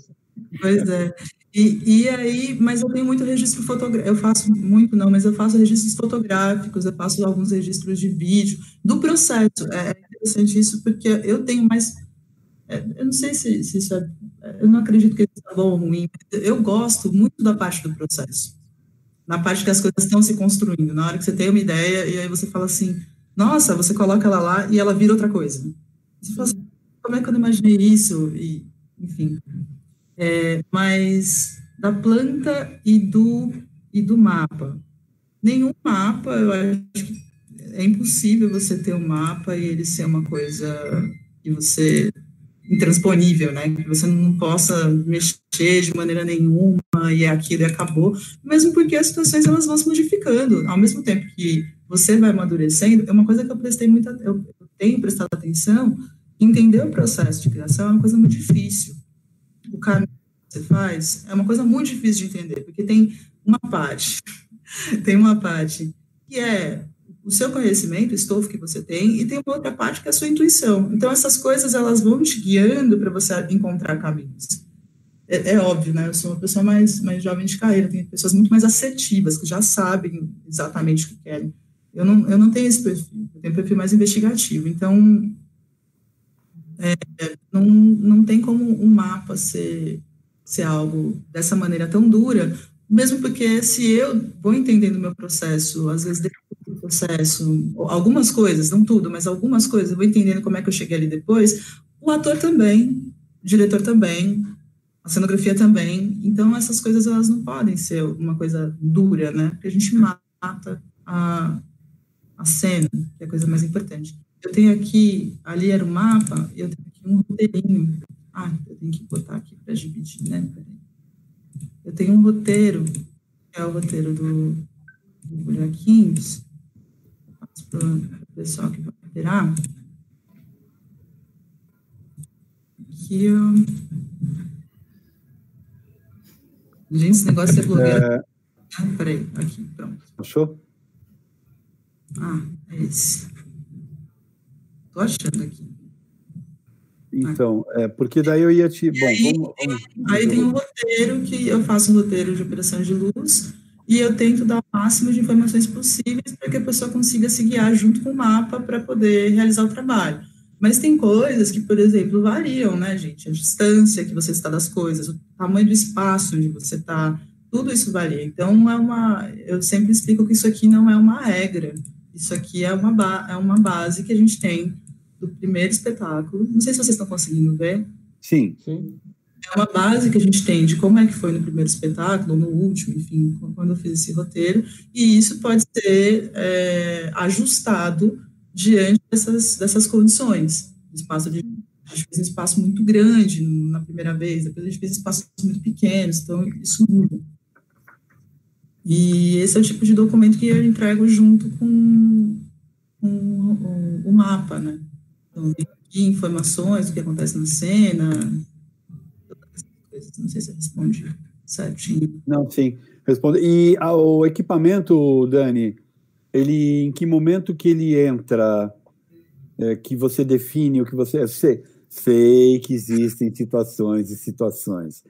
Pois é. E, e aí, mas eu tenho muito registro fotográfico, eu faço muito não, mas eu faço registros fotográficos, eu faço alguns registros de vídeo, do processo. É interessante isso, porque eu tenho mais é, eu não sei se, se isso é, eu não acredito que é bom ou ruim, eu gosto muito da parte do processo, na parte que as coisas estão se construindo, na hora que você tem uma ideia e aí você fala assim, nossa, você coloca ela lá e ela vira outra coisa. Você fala assim, como é que eu não imaginei isso? E, enfim. É, mas da planta e do, e do mapa. Nenhum mapa, eu acho que é impossível você ter um mapa e ele ser uma coisa que você intransponível, né? Que você não possa mexer de maneira nenhuma e é aquilo e acabou. Mesmo porque as situações elas vão se modificando. Ao mesmo tempo que você vai amadurecendo, é uma coisa que eu prestei muita, eu tenho prestado atenção. Entender o processo de criação é uma coisa muito difícil. O caminho que você faz é uma coisa muito difícil de entender, porque tem uma parte, tem uma parte que é o seu conhecimento, o estofo que você tem, e tem uma outra parte que é a sua intuição. Então, essas coisas, elas vão te guiando para você encontrar caminhos. É, é, óbvio, né? Eu sou uma pessoa mais, mais jovem de carreira, tem pessoas muito mais assertivas, que já sabem exatamente o que querem. Eu não, eu não tenho esse perfil, eu tenho um perfil mais investigativo. Então, é, não, não tem como um mapa ser, ser algo dessa maneira tão dura, mesmo porque se eu vou entendendo o meu processo, às vezes processo, algumas coisas, não tudo, mas algumas coisas, eu vou entendendo como é que eu cheguei ali depois, o ator também, o diretor também, a cenografia também. Então, essas coisas, elas não podem ser uma coisa dura, né? Porque a gente mata a, a cena, que é a coisa mais importante. Eu tenho aqui, ali era o mapa, eu tenho aqui um roteirinho. Ah, eu tenho que botar aqui para dividir, né? Eu tenho um roteiro, que é o roteiro do, do Buraquinhos. Para o pessoal que vai operar. Aqui, ó. Gente, esse negócio é blogueiro. É... Ah, peraí, aqui, pronto. Achou? Ah, é esse. Tô achando aqui. Então, é, porque daí eu ia te. Bom, aí, vamos, vamos, aí tem um roteiro que eu faço um roteiro de operação de luz e eu tento dar o máximo de informações possíveis para que a pessoa consiga se guiar junto com o mapa para poder realizar o trabalho. Mas tem coisas que, por exemplo, variam, né, gente? A distância que você está das coisas, o tamanho do espaço onde você está, tudo isso varia. Então, é uma, eu sempre explico que isso aqui não é uma regra, isso aqui é uma, é uma base que a gente tem do primeiro espetáculo. Não sei se vocês estão conseguindo ver. Sim. Sim. É uma base que a gente tem de como é que foi no primeiro espetáculo, no último, enfim, quando eu fiz esse roteiro, e isso pode ser é, ajustado diante dessas, dessas condições. espaço de, a gente fez um espaço muito grande na primeira vez, depois a gente fez espaços muito pequenos, então isso muda. E esse é o tipo de documento que eu entrego junto com, com o, o mapa, né? Então, de informações do que acontece na cena, não sei se responde certinho. Não, sim, responde. E ah, o equipamento, Dani, ele em que momento que ele entra, é, que você define o que você... Sei, sei que existem situações e situações,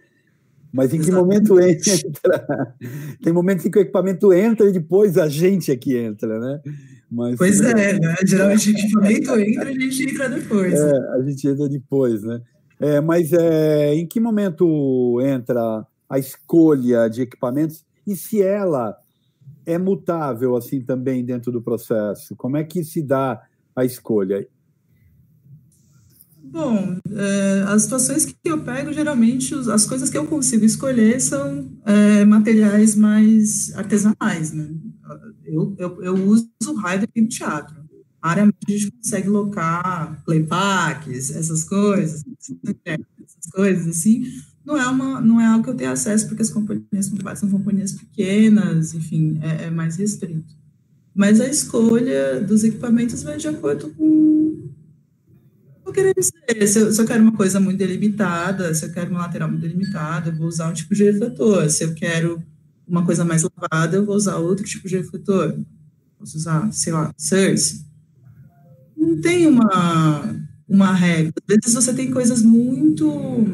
mas em que momento entra? Tem momentos em que o equipamento entra e depois a gente é que entra, né? Mas, pois é, né? Geralmente o equipamento entra e a gente entra depois. É, a gente entra depois, né? É, mas é, em que momento entra a escolha de equipamentos e se ela é mutável assim também dentro do processo? Como é que se dá a escolha? Bom, é, as situações que eu pego, geralmente, as coisas que eu consigo escolher são é, materiais mais artesanais, né? Eu, eu, eu uso o Rider no teatro. Raramente a gente consegue locar playbacks, essas coisas, essas coisas assim. Não é, uma, não é algo que eu tenho acesso, porque as companhias são companhias pequenas, enfim, é, é mais restrito. Mas a escolha dos equipamentos vai de acordo com eu quero dizer, se eu, se eu, quero uma coisa muito delimitada, se eu quero uma lateral muito delimitada, eu vou usar um tipo de refletor. Se eu quero uma coisa mais lavada, eu vou usar outro tipo de refletor. Posso usar, sei lá, Cersei. Não tem uma, uma regra. Às vezes você tem coisas muito.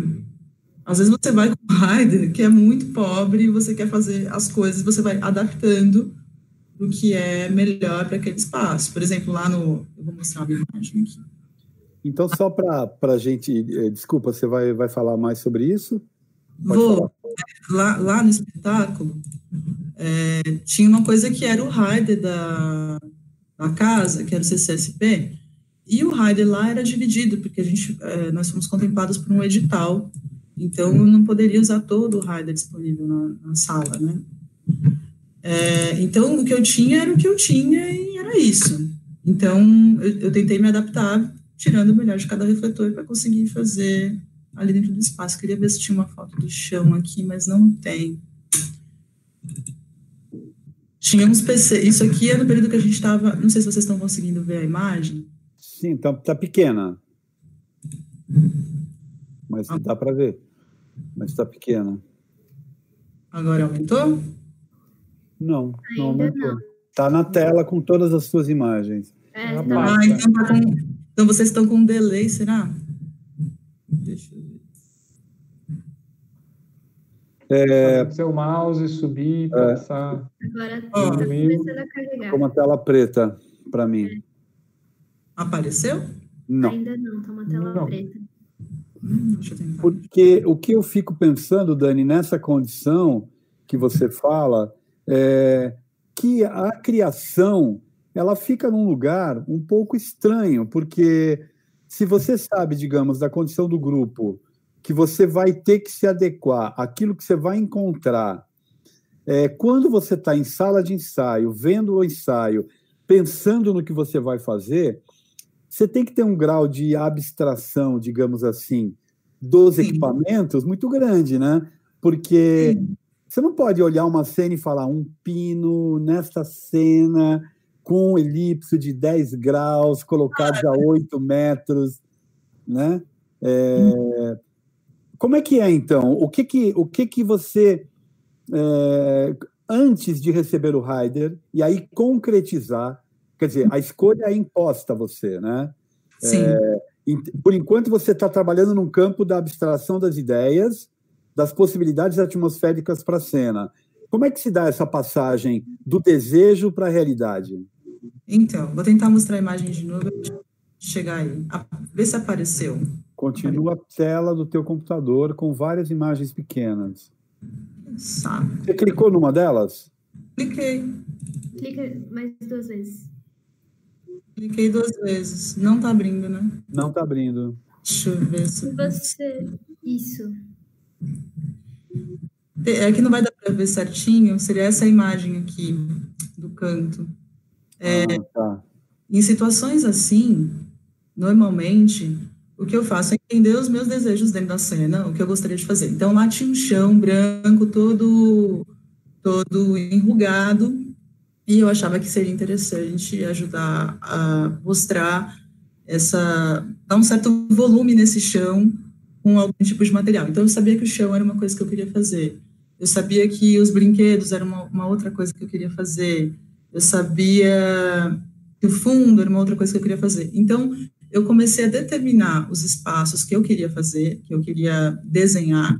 Às vezes você vai com o rider que é muito pobre e você quer fazer as coisas, você vai adaptando o que é melhor para aquele espaço. Por exemplo, lá no. Eu vou mostrar uma imagem aqui. Então, só para a gente. Eh, desculpa, você vai, vai falar mais sobre isso? Pode Vou. Lá, lá no espetáculo, é, tinha uma coisa que era o rider da, da casa, que era o CCSP, e o rider lá era dividido, porque a gente, é, nós fomos contemplados por um edital, então eu não poderia usar todo o rider disponível na, na sala, né? É, então, o que eu tinha era o que eu tinha e era isso. Então, eu, eu tentei me adaptar, tirando o melhor de cada refletor para conseguir fazer ali dentro do espaço. Queria ver se tinha uma foto do chão aqui, mas não tem. Tinha uns PC. Isso aqui é no período que a gente estava. Não sei se vocês estão conseguindo ver a imagem. Sim, tá, tá pequena. Mas ah. dá para ver. Mas está pequena. Agora aumentou? Não, não aumentou. Está na tela com todas as suas imagens. É, tá. Ah, então, tá com... então vocês estão com um delay, será? Deixa eu ver. É, seu mouse subir, é. passar. Agora está começando a carregar. uma tela preta para mim. É. Apareceu? Não. Ainda não, está uma tela não. preta. Hum, Porque o que eu fico pensando, Dani, nessa condição que você fala, é que a criação ela fica num lugar um pouco estranho, porque se você sabe, digamos, da condição do grupo, que você vai ter que se adequar àquilo que você vai encontrar. É, quando você está em sala de ensaio, vendo o ensaio, pensando no que você vai fazer, você tem que ter um grau de abstração, digamos assim, dos Sim. equipamentos muito grande, né? Porque Sim. você não pode olhar uma cena e falar um pino nesta cena com um elipse de 10 graus colocados a 8 metros, né? É, como é que é então? O que que o que que você é, antes de receber o rider e aí concretizar, quer dizer, a escolha é imposta a você, né? Sim. É, por enquanto você está trabalhando num campo da abstração das ideias, das possibilidades atmosféricas para a cena. Como é que se dá essa passagem do desejo para a realidade? Então, vou tentar mostrar a imagem de novo, chegar aí. Vê se apareceu. Continua a tela do teu computador com várias imagens pequenas. Sabe. Você clicou numa delas? Cliquei. Clica mais duas vezes. Cliquei duas vezes. Não está abrindo, né? Não está abrindo. Deixa eu ver se. Você. Isso. É que não vai dar para ver certinho. Seria essa imagem aqui do canto. É, ah, tá. Em situações assim, normalmente, o que eu faço é entender os meus desejos dentro da cena, o que eu gostaria de fazer. Então, lá tinha um chão branco, todo, todo enrugado, e eu achava que seria interessante ajudar a mostrar essa, dar um certo volume nesse chão com algum tipo de material. Então, eu sabia que o chão era uma coisa que eu queria fazer. Eu sabia que os brinquedos eram uma, uma outra coisa que eu queria fazer. Eu sabia que o fundo era uma outra coisa que eu queria fazer. Então, eu comecei a determinar os espaços que eu queria fazer, que eu queria desenhar,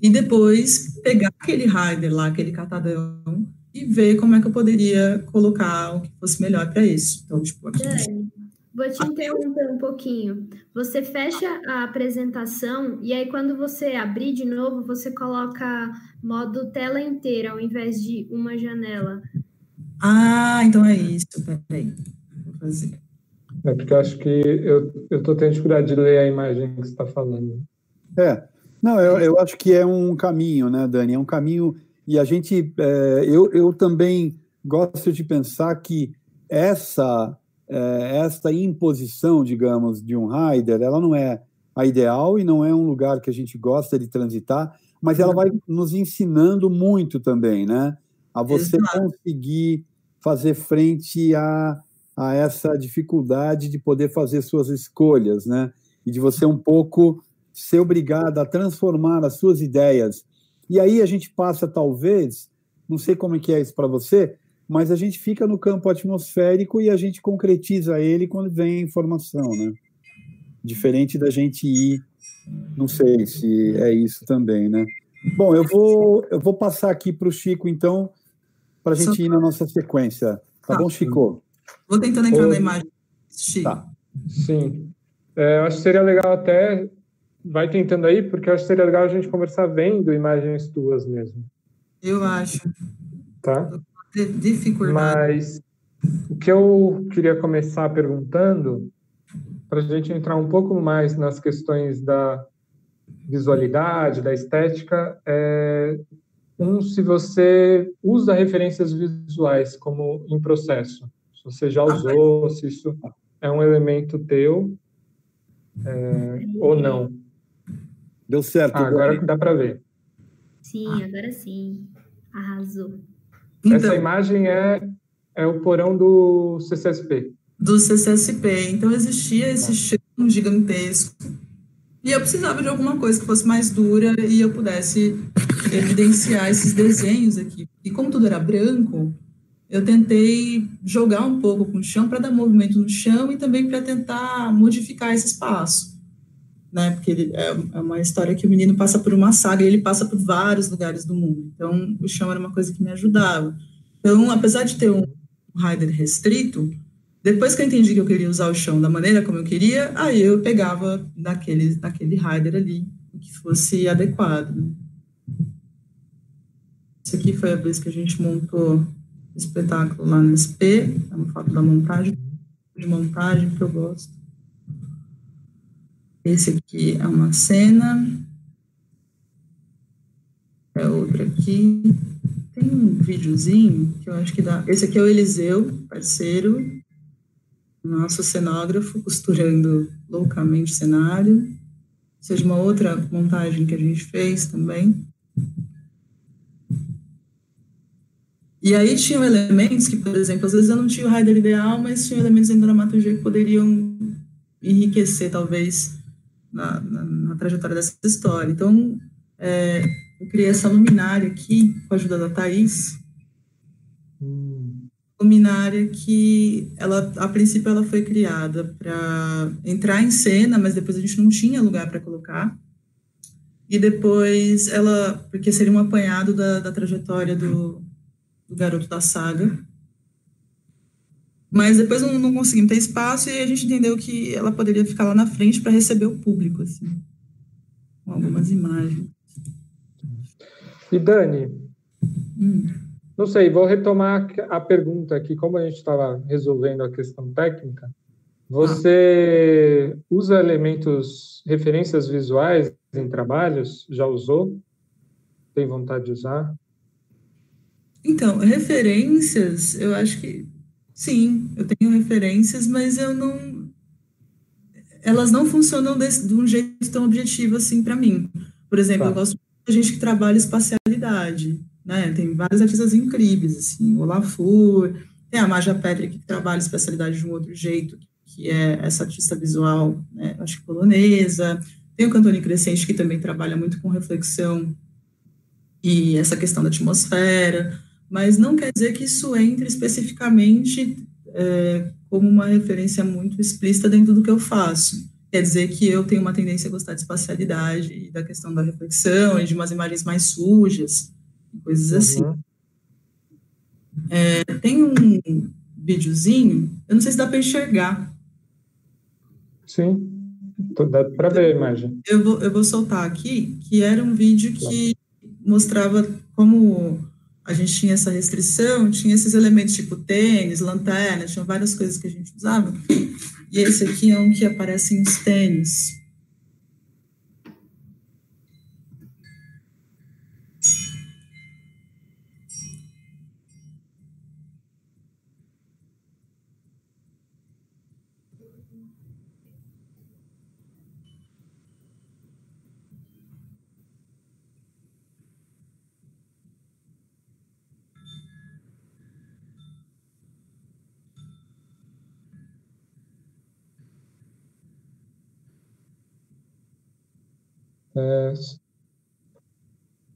e depois pegar aquele rider lá, aquele catadão, e ver como é que eu poderia colocar o que fosse melhor para isso. Então, tipo, aqui. Vou te interromper um pouquinho. Você fecha a apresentação e aí quando você abrir de novo, você coloca modo tela inteira ao invés de uma janela. Ah, então é isso. Peraí. Vou fazer. É porque eu acho que eu estou tendo dificuldade de ler a imagem que você está falando. É. Não, eu, eu acho que é um caminho, né, Dani? É um caminho e a gente, é, eu, eu também gosto de pensar que essa, é, esta imposição, digamos, de um rider, ela não é a ideal e não é um lugar que a gente gosta de transitar, mas ela vai nos ensinando muito também, né? A você conseguir fazer frente a, a essa dificuldade de poder fazer suas escolhas, né? E de você um pouco ser obrigado a transformar as suas ideias e aí a gente passa, talvez, não sei como é que é isso para você, mas a gente fica no campo atmosférico e a gente concretiza ele quando vem a informação, né? Diferente da gente ir, não sei se é isso também, né? Bom, eu vou, eu vou passar aqui para o Chico, então, para a gente ir na nossa sequência. Tá, tá. bom, Chico? Vou tentando entrar Ou... na imagem. Tá. Sim. É, eu acho que seria legal até vai tentando aí, porque eu acho que seria legal a gente conversar vendo imagens tuas mesmo. Eu acho. Tá? Dificuldade. Mas o que eu queria começar perguntando, para a gente entrar um pouco mais nas questões da visualidade, da estética, é um, se você usa referências visuais como em processo, você já usou, se isso é um elemento teu é, ou não. Deu certo. Ah, agora dá para ver. Sim, agora sim. Arrasou. Então, Essa imagem é, é o porão do CCSP. Do CCSP. Então existia esse chão gigantesco. E eu precisava de alguma coisa que fosse mais dura e eu pudesse evidenciar esses desenhos aqui. E como tudo era branco, eu tentei jogar um pouco com o chão para dar movimento no chão e também para tentar modificar esse espaço né? Porque ele, é, é, uma história que o menino passa por uma saga e ele passa por vários lugares do mundo. Então, o chão era uma coisa que me ajudava. Então, apesar de ter um rider restrito, depois que eu entendi que eu queria usar o chão da maneira como eu queria, aí eu pegava daquele, daquele rider ali, que fosse adequado. Né? Isso aqui foi a vez que a gente montou espetáculo lá no SP, é uma foto da montagem, de montagem que eu gosto. Esse aqui é uma cena. É outra aqui. Tem um videozinho que eu acho que dá. Esse aqui é o Eliseu, parceiro, nosso cenógrafo, costurando loucamente o cenário. seja uma outra montagem que a gente fez também. E aí tinham elementos que, por exemplo, às vezes eu não tinha o rider ideal, mas tinha elementos em dramaturgia que poderiam enriquecer, talvez, na, na, na trajetória dessa história. Então, é, eu criei essa luminária aqui, com a ajuda da Thaís. Hum. Luminária que, ela, a princípio, ela foi criada para entrar em cena, mas depois a gente não tinha lugar para colocar. E depois ela, porque seria um apanhado da, da trajetória do, do garoto da saga. Mas depois não, não conseguimos ter espaço e a gente entendeu que ela poderia ficar lá na frente para receber o público, assim, com algumas imagens. E Dani, hum. não sei, vou retomar a pergunta aqui, como a gente estava resolvendo a questão técnica. Você ah. usa elementos, referências visuais em trabalhos? Já usou? Tem vontade de usar? Então, referências, eu acho que sim, eu tenho referências, mas eu não. Elas não funcionam desse, de um jeito tão objetivo assim para mim. Por exemplo, tá. eu gosto de gente que trabalha espacialidade, né? Tem vários artistas incríveis, assim, o Lafur, tem a Maja Patrick que trabalha espacialidade de um outro jeito, que é essa artista visual, né, acho que polonesa. Tem o Cantoni Crescente, que também trabalha muito com reflexão e essa questão da atmosfera mas não quer dizer que isso entre especificamente é, como uma referência muito explícita dentro do que eu faço. Quer dizer que eu tenho uma tendência a gostar de espacialidade e da questão da reflexão e de umas imagens mais sujas, coisas assim. Uhum. É, tem um videozinho, eu não sei se dá para enxergar. Sim, dá para ver a imagem. Eu vou, eu vou soltar aqui, que era um vídeo que mostrava como a gente tinha essa restrição, tinha esses elementos tipo tênis, lanterna, tinham várias coisas que a gente usava. E esse aqui é um que aparece nos tênis.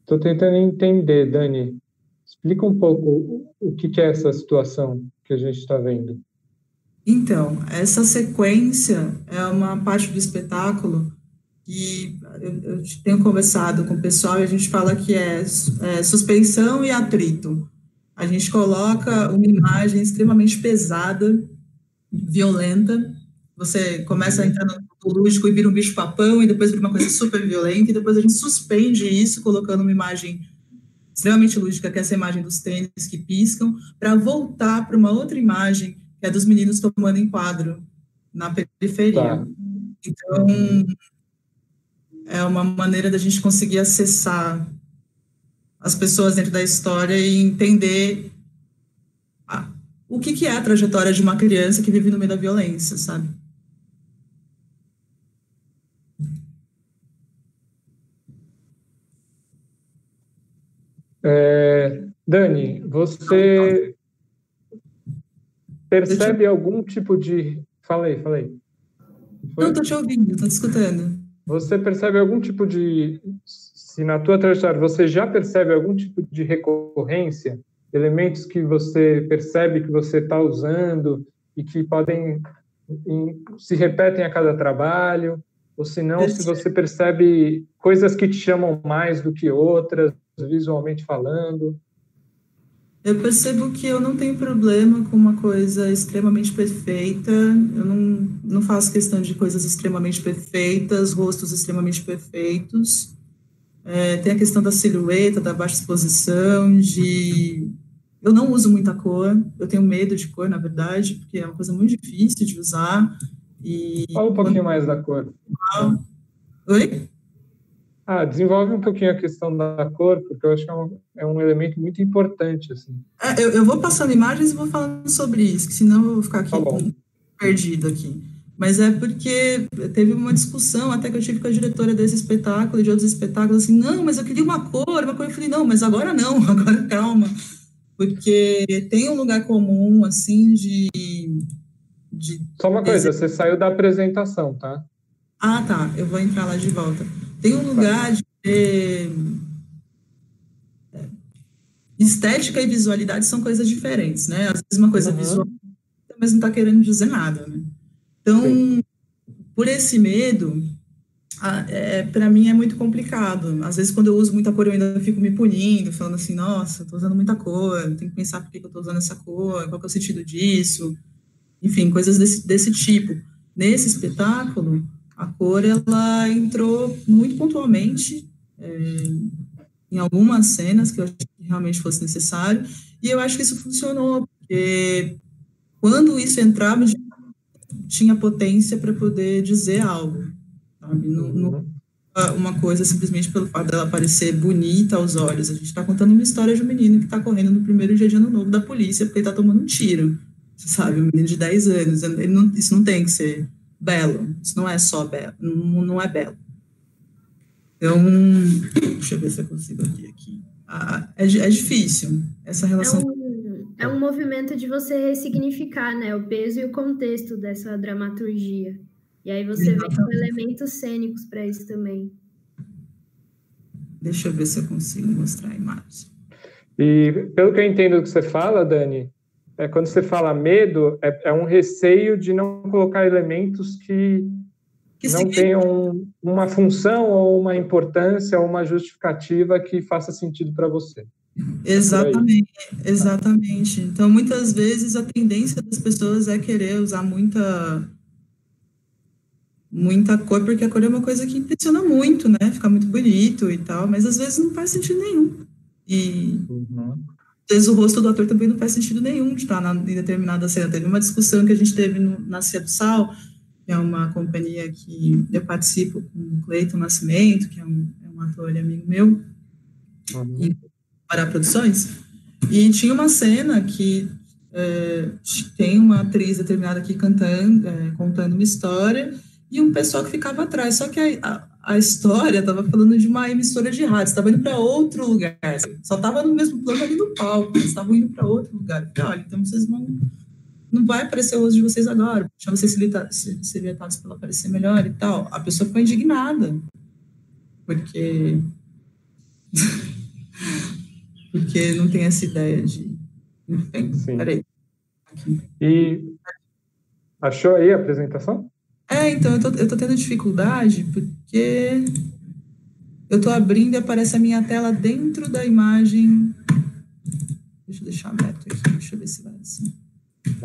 Estou é, tentando entender, Dani. Explica um pouco o que, que é essa situação que a gente está vendo. Então, essa sequência é uma parte do espetáculo que eu, eu tenho conversado com o pessoal e a gente fala que é, é suspensão e atrito. A gente coloca uma imagem extremamente pesada, violenta, você começa no lúdico e vira um bicho papão, e depois vira uma coisa super violenta, e depois a gente suspende isso, colocando uma imagem extremamente lúdica, que é essa imagem dos tênis que piscam, para voltar para uma outra imagem, que é dos meninos tomando enquadro na periferia. Tá. Então, é uma maneira da gente conseguir acessar as pessoas dentro da história e entender a, o que, que é a trajetória de uma criança que vive no meio da violência, sabe? É, Dani, você percebe algum tipo de. Falei, falei. Foi? Não, estou te ouvindo, estou te escutando. Você percebe algum tipo de. Se na tua trajetória você já percebe algum tipo de recorrência, elementos que você percebe que você está usando e que podem. Em, se repetem a cada trabalho, ou se não, se você percebe coisas que te chamam mais do que outras, visualmente falando? Eu percebo que eu não tenho problema com uma coisa extremamente perfeita, eu não, não faço questão de coisas extremamente perfeitas, rostos extremamente perfeitos. É, tem a questão da silhueta, da baixa exposição, de. Eu não uso muita cor, eu tenho medo de cor, na verdade, porque é uma coisa muito difícil de usar. E Fala um pouquinho mais da cor. Oi? Ah, desenvolve um pouquinho a questão da cor, porque eu acho que é um, é um elemento muito importante, assim. É, eu, eu, vou passando imagens e vou falando sobre isso, que senão eu vou ficar aqui tá perdida aqui. mas é porque teve uma discussão até que eu tive com a diretora desse espetáculo e de outros espetáculos, assim, não, mas eu queria uma cor, uma cor, eu falei, não, mas agora não, agora calma, porque tem um lugar comum, assim, de... de Só uma coisa, você saiu da apresentação, tá? Ah, tá, eu vou entrar lá de volta. Tem um lugar de... É, estética e visualidade são coisas diferentes, né? Às vezes uma coisa uhum. visual, mas não está querendo dizer nada, né? Então, Sim. por esse medo, é, para mim é muito complicado. Às vezes, quando eu uso muita cor, eu ainda fico me punindo, falando assim, nossa, estou usando muita cor, tenho que pensar por que eu estou usando essa cor, qual é o sentido disso. Enfim, coisas desse, desse tipo. Nesse espetáculo, a cor, ela entrou muito pontualmente é, em algumas cenas que eu achei que realmente fosse necessário, e eu acho que isso funcionou, porque quando isso entrava, tinha potência para poder dizer algo, sabe? Não, não, uhum. uma coisa simplesmente pelo fato dela parecer bonita aos olhos. A gente está contando uma história de um menino que está correndo no primeiro dia de ano novo da polícia porque ele está tomando um tiro, sabe? Um menino de 10 anos. Não, isso não tem que ser belo. Isso não é só belo. Não, não é belo. Então, deixa eu ver se eu consigo aqui. aqui. Ah, é, é difícil essa relação. É um é um movimento de você ressignificar, né, o peso e o contexto dessa dramaturgia. E aí você vem com elementos cênicos para isso também. Deixa eu ver se eu consigo mostrar a imagem. E pelo que eu entendo do que você fala, Dani, é quando você fala medo, é, é um receio de não colocar elementos que, que não tenham uma função ou uma importância ou uma justificativa que faça sentido para você. Exatamente, exatamente. Então, muitas vezes a tendência das pessoas é querer usar muita muita cor, porque a cor é uma coisa que impressiona muito, né? Fica muito bonito e tal, mas às vezes não faz sentido nenhum. E uhum. Às vezes o rosto do ator também não faz sentido nenhum de estar na, em determinada cena. Teve uma discussão que a gente teve no, na Sal, que é uma companhia que eu participo com o Cleiton Nascimento, que é um, é um ator e amigo meu, uhum. e para produções, e tinha uma cena que é, tem uma atriz determinada aqui cantando, é, contando uma história, e um pessoal que ficava atrás. Só que a, a, a história estava falando de uma emissora de rádio, estava indo para outro lugar, só estava no mesmo plano ali do palco, eles estavam indo para outro lugar. Olha, então vocês vão. Não vai aparecer o rosto de vocês agora, deixa vocês ser vetados para aparecer melhor e tal. A pessoa ficou indignada, porque porque não tem essa ideia de. Enfim, Sim. peraí. Aqui. E achou aí a apresentação? É, então, eu tô, eu tô tendo dificuldade porque eu tô abrindo e aparece a minha tela dentro da imagem. Deixa eu deixar aberto aqui, deixa eu ver se vai assim.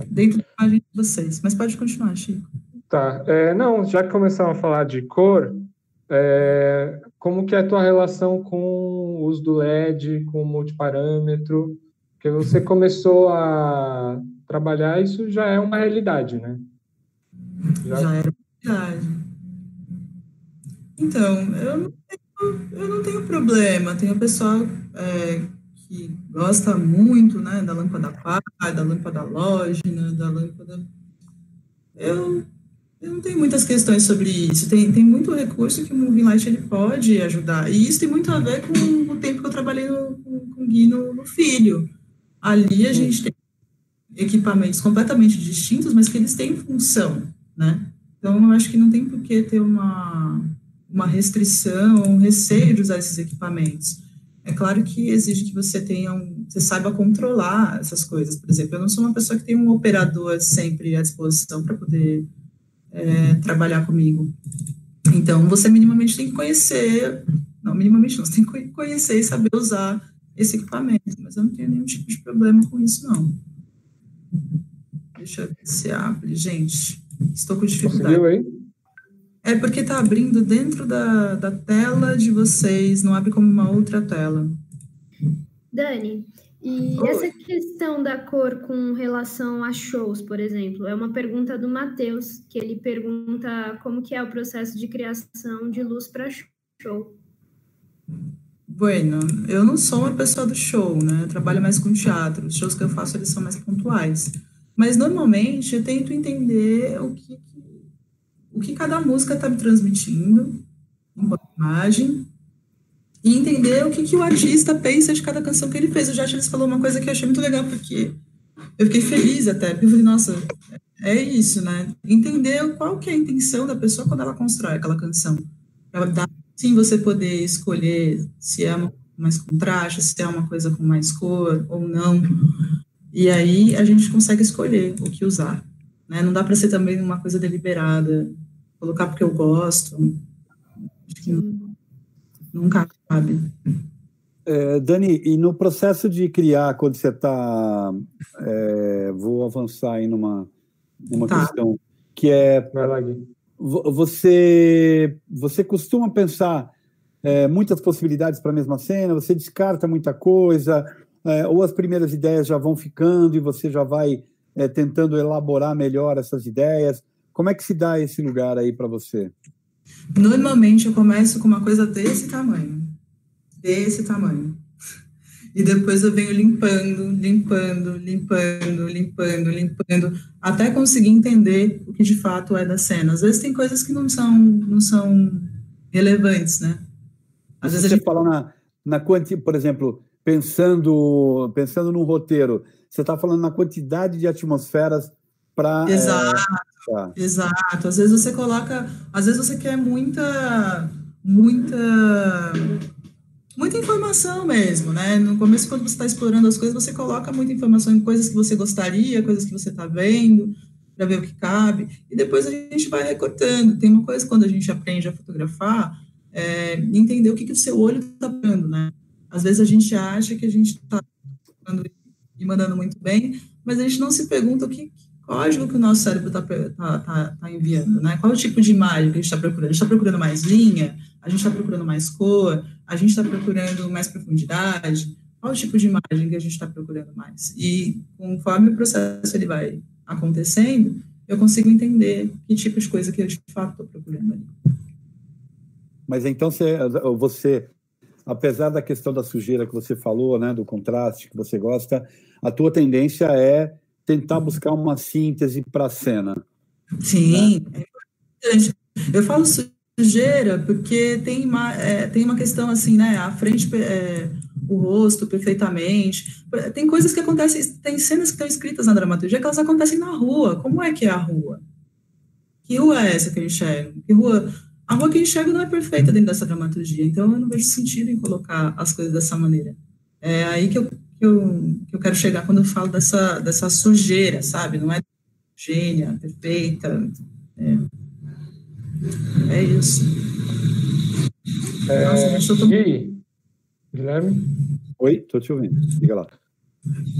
Dentro da imagem de vocês. Mas pode continuar, Chico. Tá. É, não, já que começamos a falar de cor, é, como que é a tua relação com o uso do LED, com o multiparâmetro? Porque você começou a trabalhar, isso já é uma realidade, né? Já, já é realidade. Então, eu não tenho, eu não tenho problema. Tem o pessoal é, que gosta muito né, da lâmpada par, da lâmpada halógena, da lâmpada... Eu eu não tenho muitas questões sobre isso. Tem, tem muito recurso que o Moving Light ele pode ajudar. E isso tem muito a ver com o tempo que eu trabalhei no, com, com o Gui no, no Filho. Ali a gente tem equipamentos completamente distintos, mas que eles têm função, né? Então, eu acho que não tem por que ter uma, uma restrição, um receio de usar esses equipamentos. É claro que exige que você tenha um, você saiba controlar essas coisas. Por exemplo, eu não sou uma pessoa que tem um operador sempre à disposição para poder é, trabalhar comigo. Então, você minimamente tem que conhecer, não, minimamente não, você tem que conhecer e saber usar esse equipamento, mas eu não tenho nenhum tipo de problema com isso, não. Deixa eu ver se abre. Gente, estou com dificuldade. Conseguiu aí? É porque está abrindo dentro da, da tela de vocês, não abre como uma outra tela. Dani, e Oi. essa questão da cor com relação a shows, por exemplo, é uma pergunta do Matheus, que ele pergunta como que é o processo de criação de luz para show. Bueno, eu não sou uma pessoa do show, né? Eu trabalho mais com teatro. Os shows que eu faço, eles são mais pontuais. Mas, normalmente, eu tento entender o que, o que cada música está me transmitindo, enquanto imagem, e entender o que, que o artista pensa de cada canção que ele fez. O Jatilis falou uma coisa que eu achei muito legal, porque eu fiquei feliz até, porque eu falei, nossa, é isso, né? Entender qual que é a intenção da pessoa quando ela constrói aquela canção. Ela sim, você poder escolher se é uma mais contraste, se é uma coisa com mais cor ou não. E aí a gente consegue escolher o que usar. Né? Não dá para ser também uma coisa deliberada, colocar porque eu gosto. Acho que nunca cabe. É, Dani, e no processo de criar, quando você está. É, vou avançar aí numa, numa tá. questão que é. Vai lá, Gui. Você, você costuma pensar é, muitas possibilidades para a mesma cena, você descarta muita coisa, é, ou as primeiras ideias já vão ficando e você já vai é, tentando elaborar melhor essas ideias. Como é que se dá esse lugar aí para você? Normalmente eu começo com uma coisa desse tamanho, desse tamanho. E depois eu venho limpando, limpando, limpando, limpando, limpando, até conseguir entender o que de fato é da cena. Às vezes tem coisas que não são, não são relevantes, né? Às vezes você gente fala na, na quanti, por exemplo, pensando pensando num roteiro, você está falando na quantidade de atmosferas para é, exato, é, tá. exato. Às vezes você coloca, às vezes você quer muita muita muita informação mesmo, né? No começo, quando você está explorando as coisas, você coloca muita informação em coisas que você gostaria, coisas que você está vendo, para ver o que cabe, e depois a gente vai recortando. Tem uma coisa quando a gente aprende a fotografar, é, entender o que, que o seu olho está vendo, né? Às vezes a gente acha que a gente está e mandando muito bem, mas a gente não se pergunta o que código que o nosso cérebro está tá, tá, tá enviando, né? Qual é o tipo de imagem que a gente está procurando? A gente está procurando mais linha? A gente está procurando mais cor? A gente está procurando mais profundidade? Qual o tipo de imagem que a gente está procurando mais? E conforme o processo ele vai acontecendo, eu consigo entender que tipo de coisa que eu de fato estou procurando ali. Mas então você, você, apesar da questão da sujeira que você falou, né, do contraste que você gosta, a tua tendência é tentar buscar uma síntese para a cena. Sim, né? Eu falo sujeira porque tem uma, é, tem uma questão assim, né? A frente, é, o rosto perfeitamente. Tem coisas que acontecem, tem cenas que estão escritas na dramaturgia que elas acontecem na rua. Como é que é a rua? Que rua é essa que eu enxergo? Que rua a rua que eu enxergo não é perfeita dentro dessa dramaturgia, então eu não vejo sentido em colocar as coisas dessa maneira. É aí que eu, que eu, que eu quero chegar quando eu falo dessa, dessa sujeira, sabe? Não é gênia, perfeita. É, é isso. É, Nossa, deixa eu tomar... Guilherme? Oi, estou te ouvindo. Diga lá.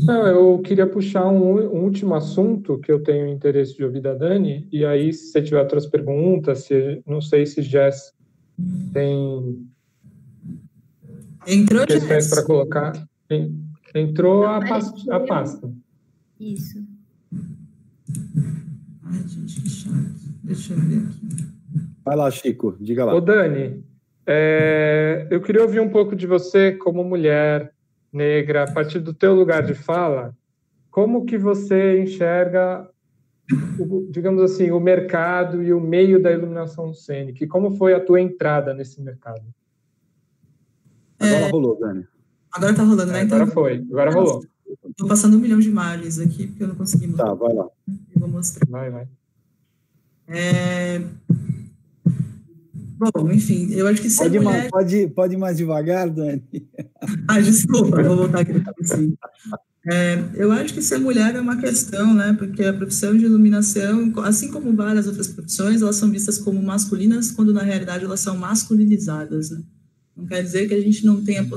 Não, eu queria puxar um, um, último assunto que eu tenho interesse de ouvir da Dani, e aí, se você tiver outras perguntas, se, não sei se Jess tem Entrou questões para colocar. Entrou não, a, pasta, a pasta. Isso. Ai, gente, que chato. Deixa eu ver aqui. Vai lá, Chico, diga lá. Ô, Dani, é, eu queria ouvir um pouco de você como mulher, negra, a partir do teu lugar de fala, como que você enxerga, o, digamos assim, o mercado e o meio da iluminação cênica? E como foi a tua entrada nesse mercado? Agora é, rolou, Dani. Agora tá rolando, né? É, agora foi, agora rolou. Estou passando um milhão de imagens aqui, porque eu não consegui mostrar. Tá, vai lá. Eu vou mostrar. Vai, vai. É, Bom, enfim, eu acho que ser pode, mulher... pode, pode ir mais devagar, Dani? ah, desculpa, vou voltar aqui. Assim. É, eu acho que ser mulher é uma questão, né? Porque a profissão de iluminação, assim como várias outras profissões, elas são vistas como masculinas, quando na realidade elas são masculinizadas. Né? Não quer dizer que a gente não tenha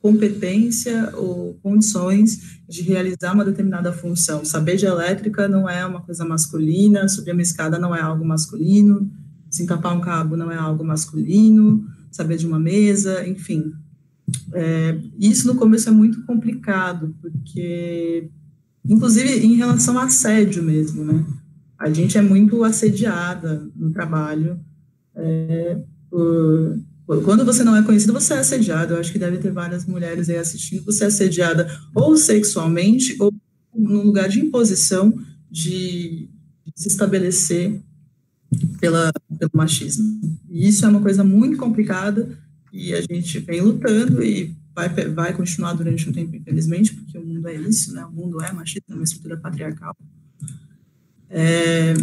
competência ou condições de realizar uma determinada função. Saber de elétrica não é uma coisa masculina, subir uma escada não é algo masculino, Desencapar um cabo não é algo masculino, saber de uma mesa, enfim. É, isso no começo é muito complicado, porque, inclusive em relação a assédio mesmo, né? A gente é muito assediada no trabalho. É, por, quando você não é conhecido, você é assediado. Eu acho que deve ter várias mulheres aí assistindo. Você é assediada ou sexualmente ou num lugar de imposição de, de se estabelecer pela, pelo machismo. E isso é uma coisa muito complicada e a gente vem lutando e vai, vai continuar durante um tempo, infelizmente, porque o mundo é isso, né? O mundo é machista, é uma estrutura patriarcal. É,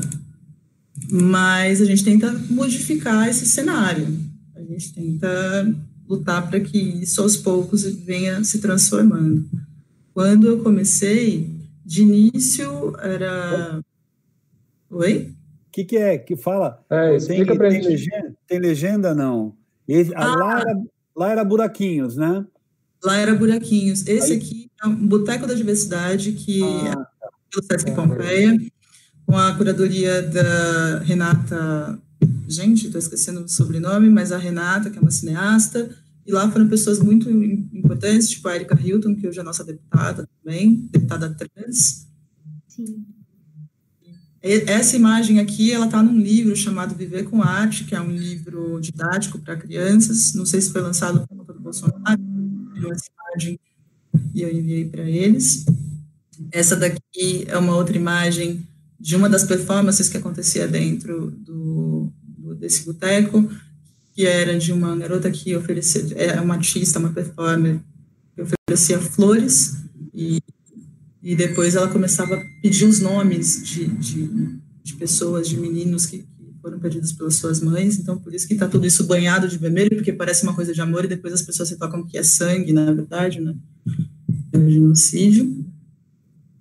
mas a gente tenta modificar esse cenário. A gente tenta lutar para que isso aos poucos venha se transformando. Quando eu comecei, de início era. Oi? O que, que é? Que fala? É, explica tem, tem, legenda, tem legenda, não? Esse, ah. lá, era, lá era buraquinhos, né? Lá era buraquinhos. Esse Aí... aqui é um Boteco da Diversidade, que ah, é pelo Sesc ah, Pompeia, com a curadoria da Renata. Gente, estou esquecendo o sobrenome, mas a Renata, que é uma cineasta, e lá foram pessoas muito importantes, tipo a Erika Hilton, que hoje é nossa deputada também, deputada trans. Sim. Essa imagem aqui, ela está num livro chamado Viver com Arte, que é um livro didático para crianças. Não sei se foi lançado pelo conta do Bolsonaro, essa imagem e eu enviei para eles. Essa daqui é uma outra imagem de uma das performances que acontecia dentro do, do desse boteco, que era de uma garota que oferecia, é uma artista, uma performer, que oferecia flores e e depois ela começava a pedir os nomes de, de, de pessoas, de meninos que, que, foram perdidos pelas suas mães. Então, por isso que está tudo isso banhado de vermelho, porque parece uma coisa de amor e depois as pessoas se tocam que é sangue, na verdade, né? É um genocídio.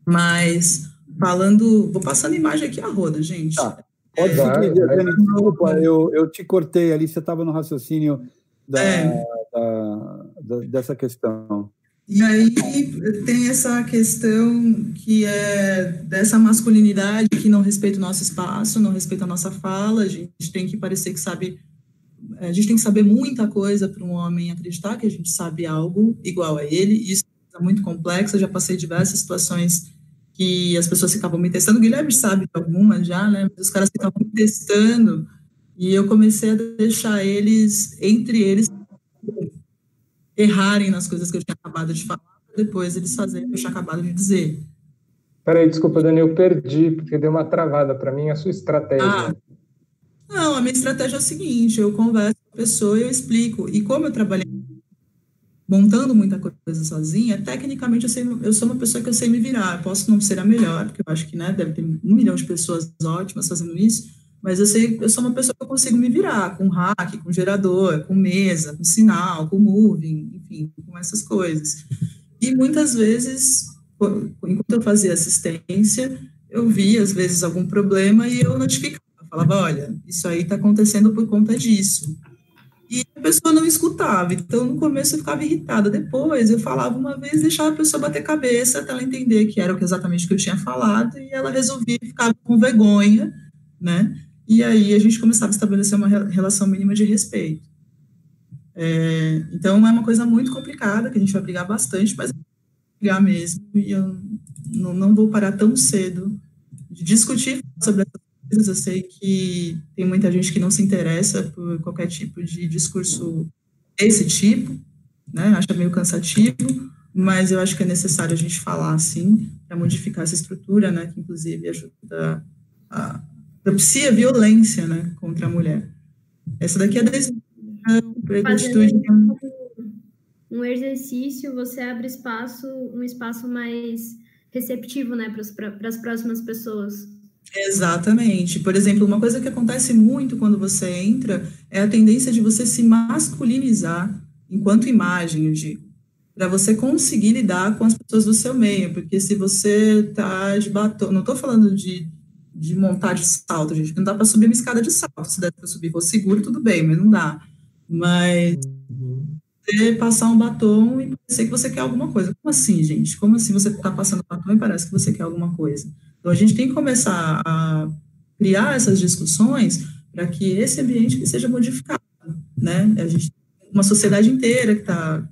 Mas, falando. Vou passando imagem aqui a roda, gente. Tá. Pode é, desculpa, eu, eu te cortei ali, você estava no raciocínio da, é. da, da, dessa questão. E aí tem essa questão que é dessa masculinidade que não respeita o nosso espaço, não respeita a nossa fala, a gente tem que parecer que sabe, a gente tem que saber muita coisa para um homem acreditar que a gente sabe algo igual a ele, isso é muito complexo, eu já passei diversas situações que as pessoas ficavam me testando, o Guilherme sabe de algumas já, né, os caras ficavam me testando, e eu comecei a deixar eles, entre eles, errarem nas coisas que eu tinha acabado de falar, depois eles fazerem o que eu tinha acabado de dizer. Peraí, desculpa, Dani, eu perdi, porque deu uma travada para mim a sua estratégia. Ah, não, a minha estratégia é a seguinte, eu converso com a pessoa e eu explico. E como eu trabalhei montando muita coisa sozinha, tecnicamente eu, sei, eu sou uma pessoa que eu sei me virar. Eu posso não ser a melhor, porque eu acho que né, deve ter um milhão de pessoas ótimas fazendo isso, mas eu sei, eu sou uma pessoa que eu consigo me virar com hack, com gerador, com mesa, com sinal, com moving, enfim, com essas coisas. E muitas vezes, enquanto eu fazia assistência, eu via às vezes algum problema e eu notificava, falava, olha, isso aí está acontecendo por conta disso. E a pessoa não escutava, então no começo eu ficava irritada. Depois eu falava uma vez, deixava a pessoa bater cabeça até ela entender que era exatamente o que eu tinha falado, e ela resolvia ficar com vergonha, né? E aí a gente começava a estabelecer uma relação mínima de respeito. É, então é uma coisa muito complicada, que a gente vai brigar bastante, mas brigar mesmo, e eu não, não vou parar tão cedo de discutir sobre essas coisas. Eu sei que tem muita gente que não se interessa por qualquer tipo de discurso desse tipo, né? Acha meio cansativo, mas eu acho que é necessário a gente falar assim, para modificar essa estrutura, né? Que inclusive ajuda a, propicia violência né, contra a mulher. Essa daqui é da atitude. Um exercício, você abre espaço, um espaço mais receptivo né, para as próximas pessoas. Exatamente. Por exemplo, uma coisa que acontece muito quando você entra é a tendência de você se masculinizar enquanto imagem, eu digo, para você conseguir lidar com as pessoas do seu meio, porque se você está de batom, não estou falando de de montar de salto, gente. Não dá para subir uma escada de salto. Se der para subir, vou seguro, tudo bem, mas não dá. Mas uhum. você passar um batom e parecer que você quer alguma coisa. Como assim, gente? Como assim você está passando batom e parece que você quer alguma coisa? Então a gente tem que começar a criar essas discussões para que esse ambiente seja modificado, né? A gente uma sociedade inteira que está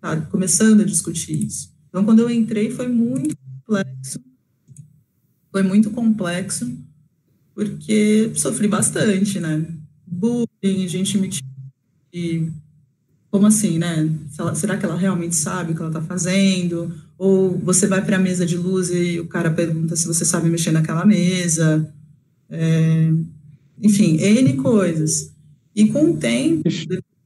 tá começando a discutir isso. Então, quando eu entrei, foi muito complexo, foi muito complexo, porque sofri bastante, né? Bullying, gente me e como assim, né? Será que ela realmente sabe o que ela está fazendo? Ou você vai para a mesa de luz e o cara pergunta se você sabe mexer naquela mesa. É, enfim, N coisas. E com o tempo,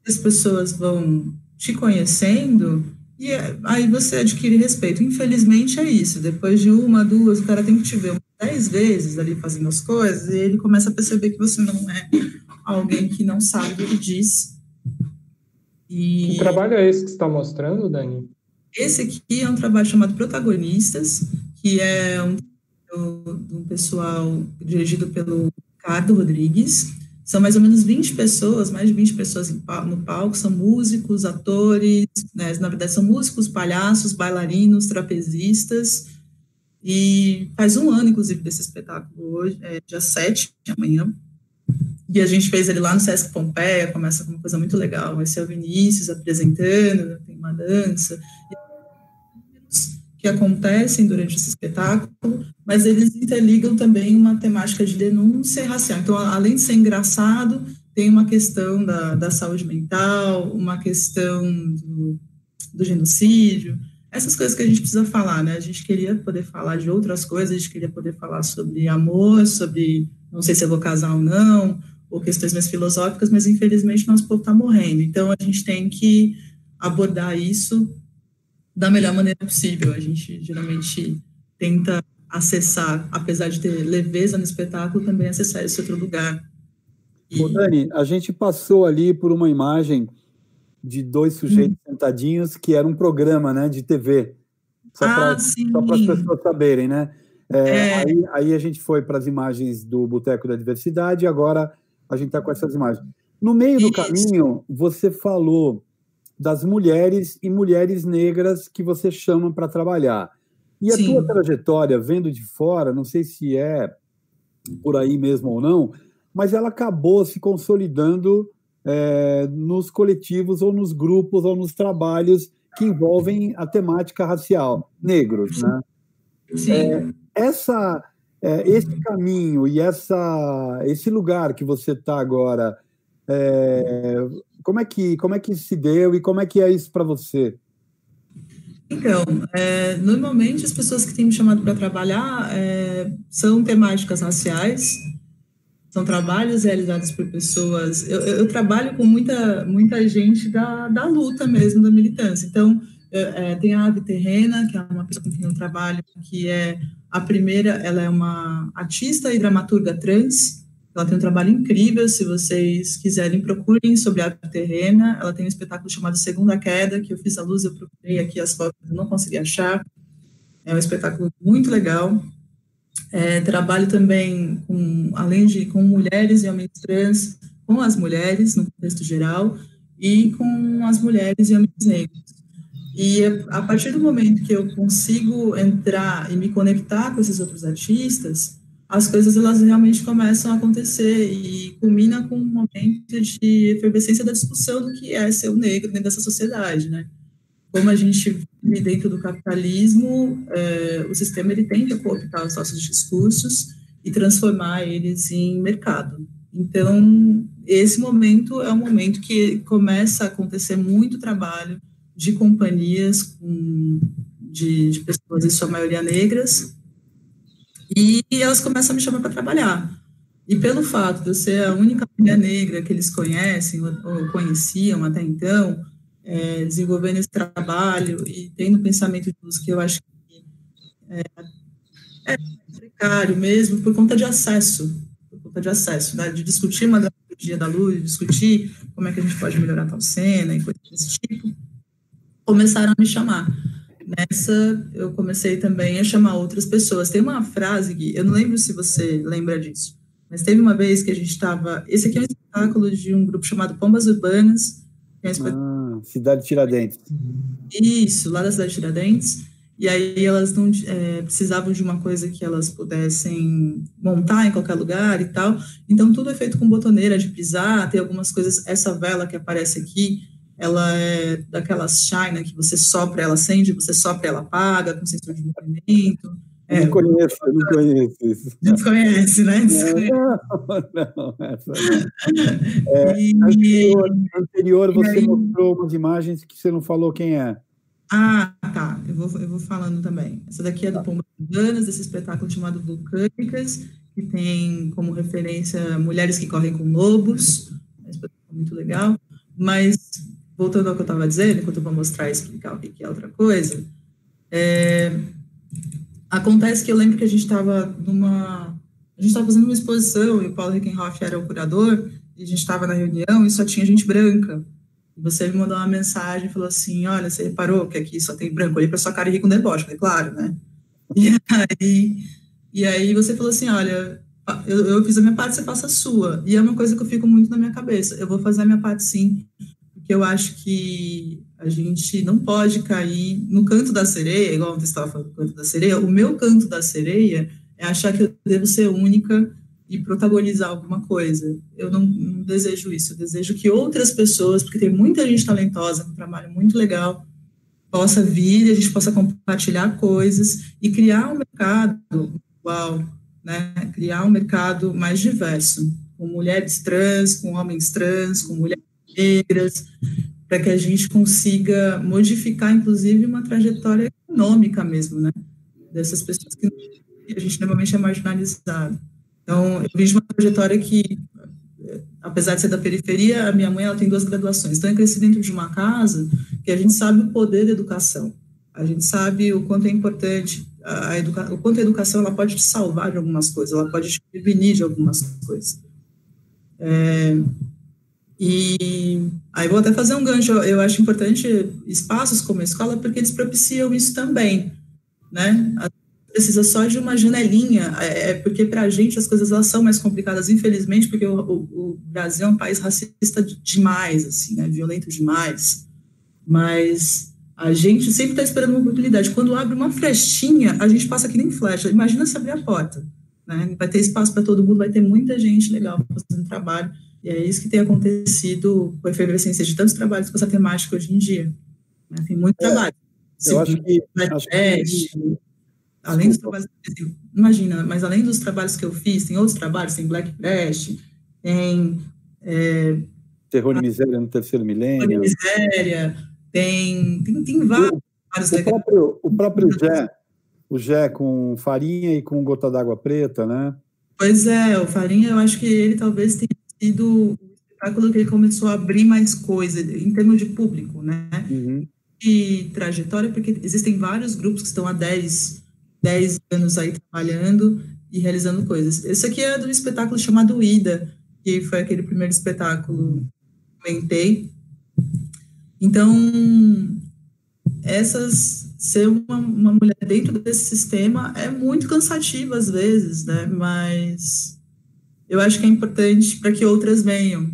as pessoas vão te conhecendo e aí você adquire respeito. Infelizmente é isso. Depois de uma, duas, o cara tem que te ver dez vezes ali fazendo as coisas e ele começa a perceber que você não é alguém que não sabe o que diz. E... Que trabalho é esse que você está mostrando, Dani? Esse aqui é um trabalho chamado Protagonistas, que é um, um pessoal dirigido pelo Ricardo Rodrigues. São mais ou menos 20 pessoas, mais de 20 pessoas no palco, são músicos, atores, né, na verdade são músicos, palhaços, bailarinos, trapezistas, e faz um ano, inclusive, desse espetáculo hoje, é dia 7, amanhã, e a gente fez ele lá no Sesc Pompeia, começa com uma coisa muito legal, esse é o Vinícius apresentando, tem uma dança, que acontecem durante esse espetáculo, mas eles interligam também uma temática de denúncia racial. Então, além de ser engraçado, tem uma questão da, da saúde mental, uma questão do, do genocídio, essas coisas que a gente precisa falar, né? A gente queria poder falar de outras coisas, a gente queria poder falar sobre amor, sobre não sei se eu vou casar ou não, ou questões mais filosóficas, mas infelizmente nosso povo está morrendo. Então a gente tem que abordar isso da melhor maneira possível. A gente geralmente tenta acessar, apesar de ter leveza no espetáculo, também acessar esse outro lugar. E... Ô, Dani, a gente passou ali por uma imagem de dois sujeitos hum. sentadinhos que era um programa né, de TV. Só ah, para as pessoas saberem, né? É, é. Aí, aí, a gente foi para as imagens do Boteco da Diversidade e agora a gente está com essas imagens. No meio do Isso. caminho, você falou das mulheres e mulheres negras que você chama para trabalhar. E a Sim. tua trajetória, vendo de fora, não sei se é por aí mesmo ou não, mas ela acabou se consolidando é, nos coletivos ou nos grupos ou nos trabalhos que envolvem a temática racial, negros, né? Sim. É, essa, é, esse caminho e essa, esse lugar que você está agora, é, como é que como é que se deu e como é que é isso para você? Então, é, normalmente as pessoas que têm me chamado para trabalhar é, são temáticas raciais, são trabalhos realizados por pessoas. Eu, eu, trabalho com muita muita gente da, da luta mesmo, da militância. Então, é, tem a Ave Terrena, que é uma pessoa com quem eu trabalho, que é a primeira, ela é uma artista e dramaturga trans, ela tem um trabalho incrível, se vocês quiserem, procurem sobre a terrena. Ela tem um espetáculo chamado Segunda Queda, que eu fiz a luz, eu procurei aqui as fotos, não consegui achar. É um espetáculo muito legal. É, trabalho também, com, além de com mulheres e homens trans, com as mulheres, no contexto geral, e com as mulheres e homens negros. E a partir do momento que eu consigo entrar e me conectar com esses outros artistas, as coisas elas realmente começam a acontecer e culmina com um momento de efervescência da discussão do que é ser o negro dentro dessa sociedade, né? Como a gente vive dentro do capitalismo, é, o sistema ele tende a cooptar os nossos discursos e transformar eles em mercado. Então, esse momento é um momento que começa a acontecer muito trabalho de companhias com, de, de pessoas, em sua maioria negras, e elas começam a me chamar para trabalhar. E pelo fato de eu ser a única mulher negra que eles conhecem ou, conheciam até então, é, desenvolvendo esse trabalho e tendo pensamento de luz que eu acho que é, é, precário mesmo por conta de acesso, por conta de acesso, né, de discutir uma dramaturgia da luz, discutir como é que a gente pode melhorar tal cena e coisas desse tipo, começaram a me chamar. Nessa, eu comecei também a chamar outras pessoas. Tem uma frase que eu não lembro se você lembra disso, mas teve uma vez que a gente estava. Esse aqui é um espetáculo de um grupo chamado Pombas Urbanas. É um ah, Cidade Tiradentes. Isso, lá da Cidade Tiradentes. E aí elas não é, precisavam de uma coisa que elas pudessem montar em qualquer lugar e tal. Então tudo é feito com botoneira de pisar, tem algumas coisas. Essa vela que aparece aqui ela é daquelas China que você sopra, ela acende, você sopra, ela apaga, com sensor de movimento. É, não conheço, não conheço isso. Desconhece, né? Desconhece. Não, não, essa não. É, e, anterior, anterior você aí, mostrou umas imagens que você não falou quem é. Ah, tá. Eu vou, eu vou falando também. Essa daqui é do tá. Pomba Urbanas, desse espetáculo chamado Vulcânicas, que tem como referência Mulheres que Correm com Lobos, muito legal, mas voltando ao que eu estava dizendo, enquanto eu vou mostrar e explicar o que é outra coisa, é, acontece que eu lembro que a gente estava numa, a gente estava fazendo uma exposição e o Paulo Rickenhoff era o curador, e a gente estava na reunião e só tinha gente branca, você me mandou uma mensagem e falou assim, olha, você reparou que aqui só tem branco? Eu olhei para sua cara e ri com deboche, falei, claro, né? E aí, e aí você falou assim, olha, eu, eu fiz a minha parte, você faça a sua. E é uma coisa que eu fico muito na minha cabeça. Eu vou fazer a minha parte sim, porque eu acho que a gente não pode cair no canto da sereia, igual você estava falando do canto da sereia. O meu canto da sereia é achar que eu devo ser única e protagonizar alguma coisa. Eu não, não, desejo isso. Eu desejo que outras pessoas, porque tem muita gente talentosa, um trabalho muito legal, possa vir, a gente possa compartilhar coisas e criar um mercado igual, né? Criar um mercado mais diverso, com mulheres trans, com homens trans, com mulheres negras, para que a gente consiga modificar, inclusive, uma trajetória econômica mesmo, né? Dessas pessoas que a gente normalmente é marginalizado. Então, eu vejo uma trajetória que, apesar de ser da periferia, a minha mãe ela tem duas graduações. Então, eu cresci dentro de uma casa que a gente sabe o poder da educação. A gente sabe o quanto é importante, a educa o quanto a educação ela pode te salvar de algumas coisas, ela pode te prevenir de algumas coisas. É, e aí vou até fazer um gancho. Eu acho importante espaços como a escola porque eles propiciam isso também, né? precisa só de uma janelinha, é, é porque para a gente as coisas elas são mais complicadas, infelizmente, porque o, o, o, Brasil é um país racista demais, assim, né, violento demais. Mas a gente sempre está esperando uma oportunidade. Quando abre uma flechinha, a gente passa que nem flecha. Imagina se abrir a porta, né? Vai ter espaço para todo mundo, vai ter muita gente legal fazendo trabalho. E é isso que tem acontecido com a efervescência de tantos trabalhos com essa temática hoje em dia. Né? Tem muito é, trabalho. Eu acho que, acho que além dos trabalhos, imagina, mas além dos trabalhos que eu fiz, tem outros trabalhos, tem Black Prest, tem... É, Terror e Miséria no Terceiro Milênio. Terror e Miséria, tem, tem, tem vários. O, o próprio, o próprio Jé, o Jé com farinha e com gota d'água preta, né? Pois é, o Farinha, eu acho que ele talvez tenha sido o espetáculo que ele começou a abrir mais coisa, em termos de público, né? Uhum. E trajetória, porque existem vários grupos que estão há 10, 10 anos aí trabalhando e realizando coisas. Esse aqui é do espetáculo chamado Ida, que foi aquele primeiro espetáculo que comentei. Então, essas ser uma, uma mulher dentro desse sistema é muito cansativo às vezes, né? Mas eu acho que é importante para que outras venham.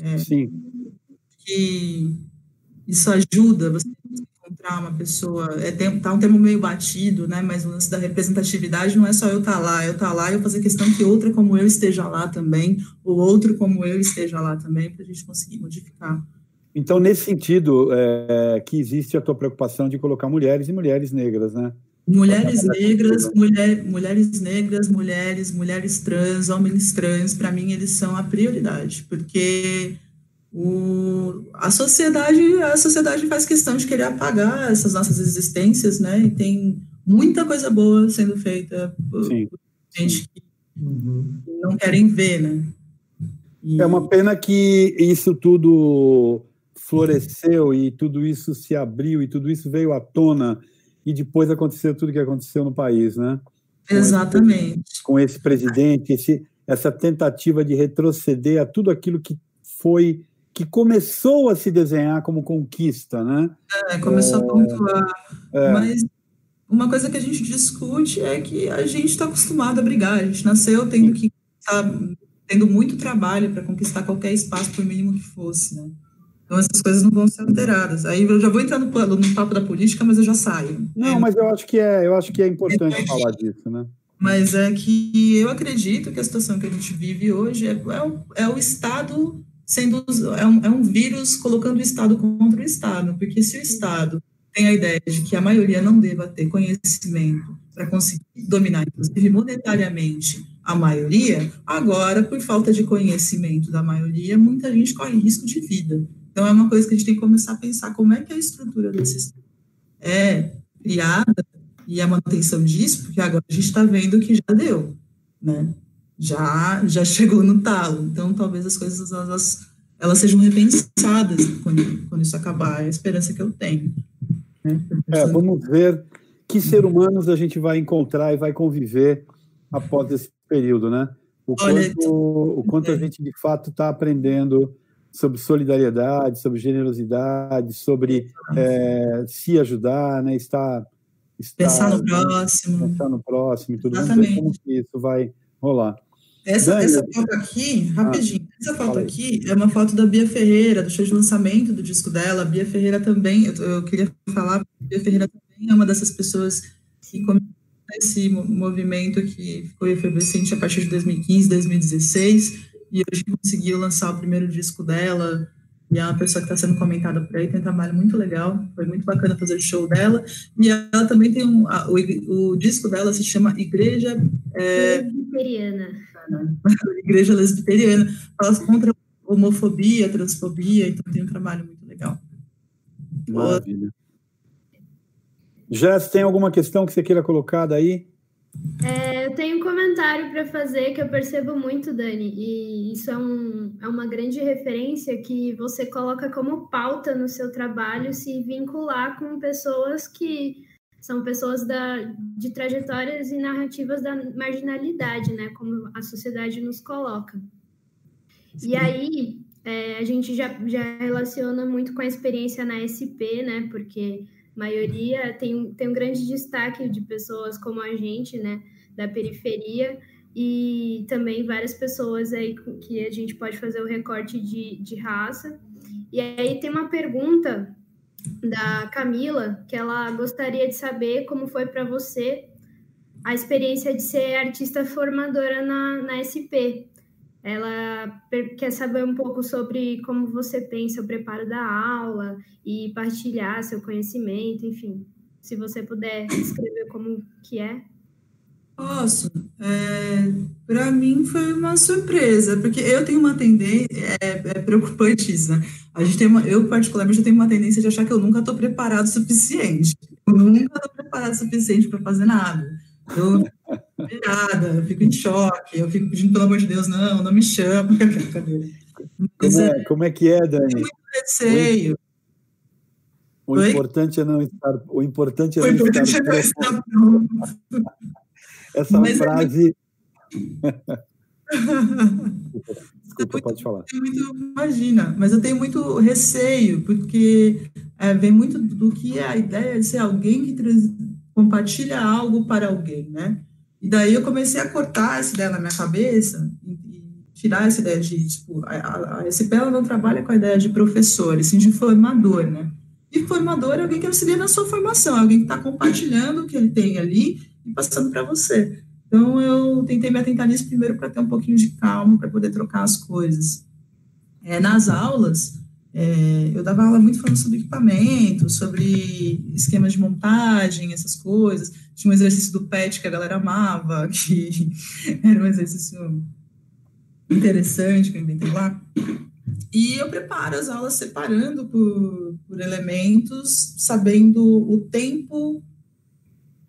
É, Sim. Que isso ajuda você encontrar uma pessoa, é tá um termo meio batido, né, mas o lance da representatividade não é só eu estar tá lá, eu estar tá lá e eu fazer questão que outra como eu esteja lá também, ou outro como eu esteja lá também, para a gente conseguir modificar. Então, nesse sentido, é, que existe a tua preocupação de colocar mulheres e mulheres negras, né? Mulheres negras, mulher, mulheres negras, mulheres, mulheres trans, homens trans, para mim eles são a prioridade, porque o, a sociedade a sociedade faz questão de querer apagar essas nossas existências, né? E tem muita coisa boa sendo feita por, por gente que uhum. não querem ver, né? E... É uma pena que isso tudo floresceu e tudo isso se abriu e tudo isso veio à tona e depois aconteceu tudo que aconteceu no país, né? Com Exatamente. Esse, com esse presidente, esse, essa tentativa de retroceder a tudo aquilo que foi que começou a se desenhar como conquista, né? É, começou é, a pontuar. É. Mas uma coisa que a gente discute é que a gente está acostumado a brigar. A gente nasceu tendo que tá, tendo muito trabalho para conquistar qualquer espaço, por mínimo que fosse, né? Então essas coisas não vão ser alteradas. Aí eu já vou entrar no, no papo da política, mas eu já saio. Não, mas eu acho que é, eu acho que é importante é, falar disso, né? Mas é que eu acredito que a situação que a gente vive hoje é, é, o, é o Estado sendo é um, é um vírus colocando o Estado contra o Estado, porque se o Estado tem a ideia de que a maioria não deva ter conhecimento para conseguir dominar, inclusive monetariamente, a maioria, agora, por falta de conhecimento da maioria, muita gente corre risco de vida. Então, é uma coisa que a gente tem que começar a pensar como é que é a estrutura desse sistema é criada e a manutenção disso, porque agora a gente está vendo que já deu, né? já já chegou no talo. Então, talvez as coisas elas, elas sejam repensadas quando, quando isso acabar. É a esperança que eu tenho. Né? É, vamos ver que ser humanos a gente vai encontrar e vai conviver após esse período, né? O Olha, quanto, o quanto a é. gente de fato está aprendendo sobre solidariedade, sobre generosidade, sobre é, se ajudar, né? Estar, estar, pensar no próximo, pensar no próximo e tudo mais. Como que isso vai rolar? Essa, Dani, essa foto aqui, rapidinho, ah, essa foto aqui é uma foto da Bia Ferreira, do show de lançamento do disco dela. A Bia Ferreira também, eu, eu queria falar, a Bia Ferreira também é uma dessas pessoas que começou esse movimento que ficou efervescente a partir de 2015, 2016, e hoje conseguiu lançar o primeiro disco dela, e é uma pessoa que está sendo comentada por aí, tem um trabalho muito legal, foi muito bacana fazer o show dela, e ela também tem um, a, o, o, disco dela se chama Igreja... É, Lesbiteriana. Igreja Lesbiteriana, fala contra homofobia, transfobia, então tem um trabalho muito legal. Maravilha. Jess, tem alguma questão que você queira colocar daí? É, eu tenho um comentário para fazer que eu percebo muito, Dani, e isso é, um, é uma grande referência que você coloca como pauta no seu trabalho se vincular com pessoas que são pessoas da, de trajetórias e narrativas da marginalidade, né? Como a sociedade nos coloca. Sim. E aí, é, a gente já, já relaciona muito com a experiência na SP, né? Porque maioria tem, tem um grande destaque de pessoas como a gente, né, da periferia, e também várias pessoas aí que a gente pode fazer o recorte de, de raça. E aí tem uma pergunta da Camila, que ela gostaria de saber como foi para você a experiência de ser artista formadora na, na SP. Ela quer saber um pouco sobre como você pensa o preparo da aula e partilhar seu conhecimento, enfim. Se você puder descrever como que é. Posso. É, Para mim foi uma surpresa, porque eu tenho uma tendência, é, é preocupante isso, né? A gente tem uma, eu particularmente eu tenho uma tendência de achar que eu nunca estou preparado o suficiente. Eu nunca estou preparado o suficiente para fazer nada. Eu virada, eu fico em choque, eu fico pedindo, pelo amor de Deus, não, não me chama. Como é, como é que é, Dani? Muito receio. O, o importante é não estar. O importante é o não importante estar, é estar pronto. Essa Mas é frase. É muito... Desculpa, pode falar. Muito, imagina, mas eu tenho muito receio, porque é, vem muito do que é a ideia de ser alguém que trans, compartilha algo para alguém, né? E daí eu comecei a cortar essa ideia na minha cabeça e, tirar essa ideia de, tipo, a, a SP ela não trabalha com a ideia de professor, e sim de formador, né? E formador é alguém que auxilia na sua formação, é alguém que está compartilhando o que ele tem ali e passando para você. Então, eu tentei me atentar nisso primeiro para ter um pouquinho de calma, para poder trocar as coisas. É, nas aulas, é, eu dava aula muito falando sobre equipamento, sobre esquemas de montagem, essas coisas. Tinha um exercício do PET que a galera amava, que era um exercício interessante que eu inventei lá. E eu preparo as aulas separando por, por elementos, sabendo o tempo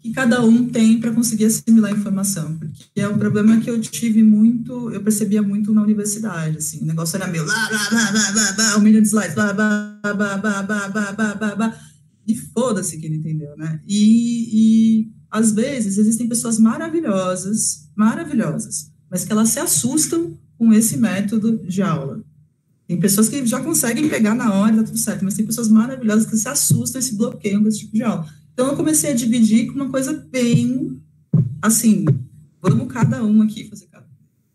que cada um tem para conseguir assimilar a informação, porque é um problema que eu tive muito, eu percebia muito na universidade, assim, o negócio era meio blá, blá, blá, blá, blá, blá, um milhão de slides, blá, blá, blá, blá, blá, blá, e foda-se que ele entendeu, né? E, e, às vezes, existem pessoas maravilhosas, maravilhosas, mas que elas se assustam com esse método de aula. Tem pessoas que já conseguem pegar na hora, tá tudo certo, mas tem pessoas maravilhosas que se assustam e se bloqueiam com esse tipo de aula. Então, eu comecei a dividir com uma coisa bem assim: vamos cada um aqui fazer cada,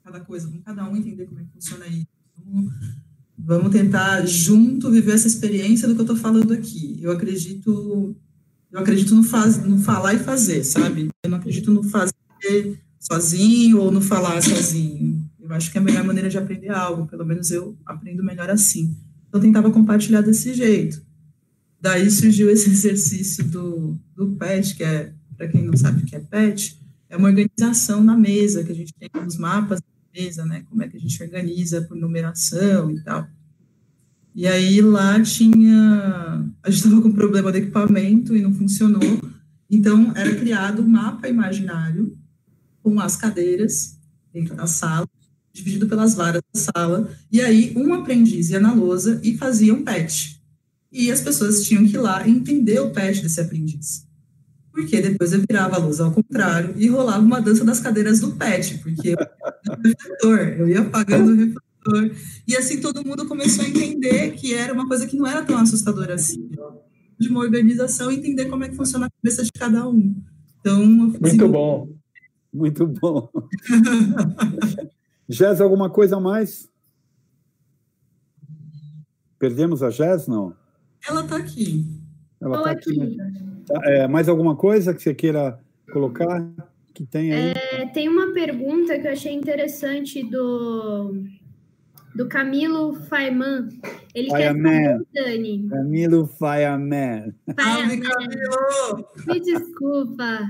cada coisa, vamos cada um entender como é que funciona isso. Vamos, vamos tentar junto viver essa experiência do que eu estou falando aqui. Eu acredito, eu acredito no, faz, no falar e fazer, sabe? Eu não acredito no fazer sozinho ou no falar sozinho. Eu acho que é a melhor maneira de aprender algo, pelo menos eu aprendo melhor assim. Então, eu tentava compartilhar desse jeito. Daí surgiu esse exercício do, do PET, que é, para quem não sabe o que é PET, é uma organização na mesa, que a gente tem os mapas da mesa, né? Como é que a gente organiza por numeração e tal. E aí lá tinha. A gente estava com problema de equipamento e não funcionou. Então era criado um mapa imaginário com as cadeiras dentro da sala, dividido pelas varas da sala, e aí um aprendiz ia na lousa e fazia um patch. E as pessoas tinham que ir lá entender o patch desse aprendiz. Porque depois eu virava a lousa ao contrário e rolava uma dança das cadeiras do patch, porque eu, eu ia apagando o refletor. E assim todo mundo começou a entender que era uma coisa que não era tão assustadora assim. De uma organização e entender como é que funciona a cabeça de cada um. Então, Muito bom. Muito bom. Jés, alguma coisa a mais? Perdemos a Jés, não? Ela está aqui. Ela está aqui. aqui. Né? Tá, é, mais alguma coisa que você queira colocar? Que tem aí? É, tem uma pergunta que eu achei interessante do do Camilo Faiman. Ele Fireman. quer saber, Dani. Camilo Fireman. Camilo! Me desculpa.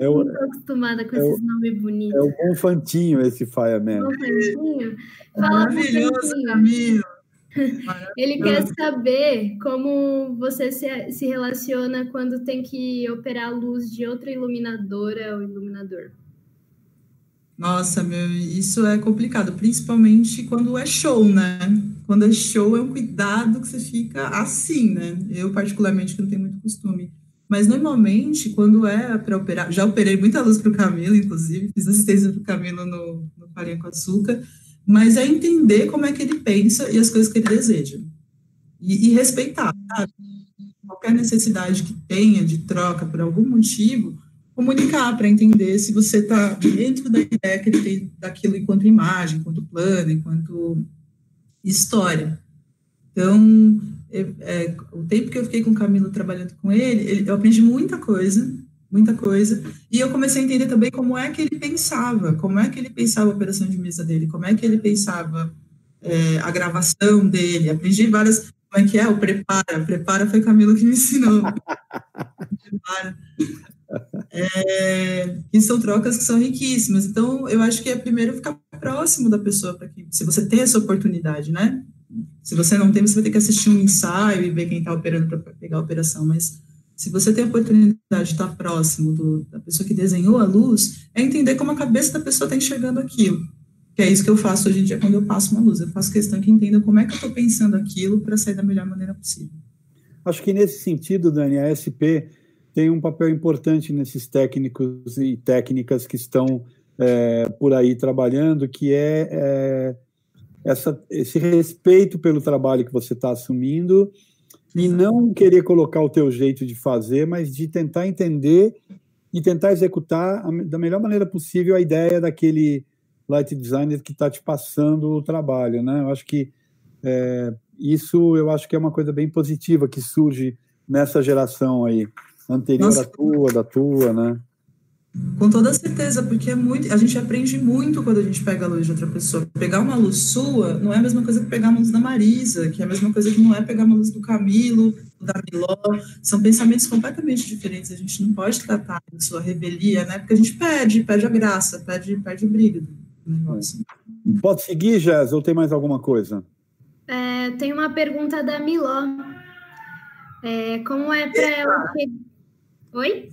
Eu não estou acostumada com eu, esses nomes bonitos. É o Bonfantinho, esse. Bonfantinho? Fala, Maravilhoso, Camilo. Ele quer saber como você se, se relaciona quando tem que operar a luz de outra iluminadora ou iluminador. Nossa, meu, isso é complicado, principalmente quando é show, né? Quando é show é um cuidado que você fica assim, né? Eu, particularmente, que não tenho muito costume. Mas, normalmente, quando é para operar... Já operei muita luz para o Camilo, inclusive, fiz assistência para o Camilo no, no Farinha com Açúcar, mas é entender como é que ele pensa e as coisas que ele deseja. E, e respeitar, sabe? Qualquer necessidade que tenha de troca por algum motivo, comunicar para entender se você está dentro da ideia que ele tem daquilo enquanto imagem, enquanto plano, enquanto história. Então, é, o tempo que eu fiquei com o Camilo trabalhando com ele, ele, eu aprendi muita coisa, muita coisa, e eu comecei a entender também como é que ele pensava, como é que ele pensava a operação de mesa dele, como é que ele pensava é, a gravação dele, aprendi várias, como é que é, o prepara, prepara foi Camilo que me ensinou. prepara. É, e são trocas que são riquíssimas. Então, eu acho que é primeiro ficar próximo da pessoa, para que, se você tem essa oportunidade, né? Se você não tem, você vai ter que assistir um ensaio e ver quem está operando para pegar a operação. Mas se você tem a oportunidade de estar próximo do, da pessoa que desenhou a luz, é entender como a cabeça da pessoa está enxergando aquilo. Que é isso que eu faço hoje em dia quando eu passo uma luz. Eu faço questão que entenda como é que eu estou pensando aquilo para sair da melhor maneira possível. Acho que nesse sentido, Dani, a SP tem um papel importante nesses técnicos e técnicas que estão é, por aí trabalhando, que é, é essa, esse respeito pelo trabalho que você está assumindo e não querer colocar o teu jeito de fazer, mas de tentar entender e tentar executar da melhor maneira possível a ideia daquele light designer que está te passando o trabalho, né? Eu acho que é, isso eu acho que é uma coisa bem positiva que surge nessa geração aí anterior Nossa. à tua, da tua, né? Com toda certeza, porque é muito, a gente aprende muito quando a gente pega a luz de outra pessoa. Pegar uma luz sua não é a mesma coisa que pegar uma luz da Marisa, que é a mesma coisa que não é pegar uma luz do Camilo, da Miló. São pensamentos completamente diferentes. A gente não pode tratar a sua revelia, né? Porque a gente perde, perde a graça, perde, perde o brilho do negócio. Pode seguir, Jazz, ou tem mais alguma coisa? É, tem uma pergunta da Miló. É, como é para ela Oi?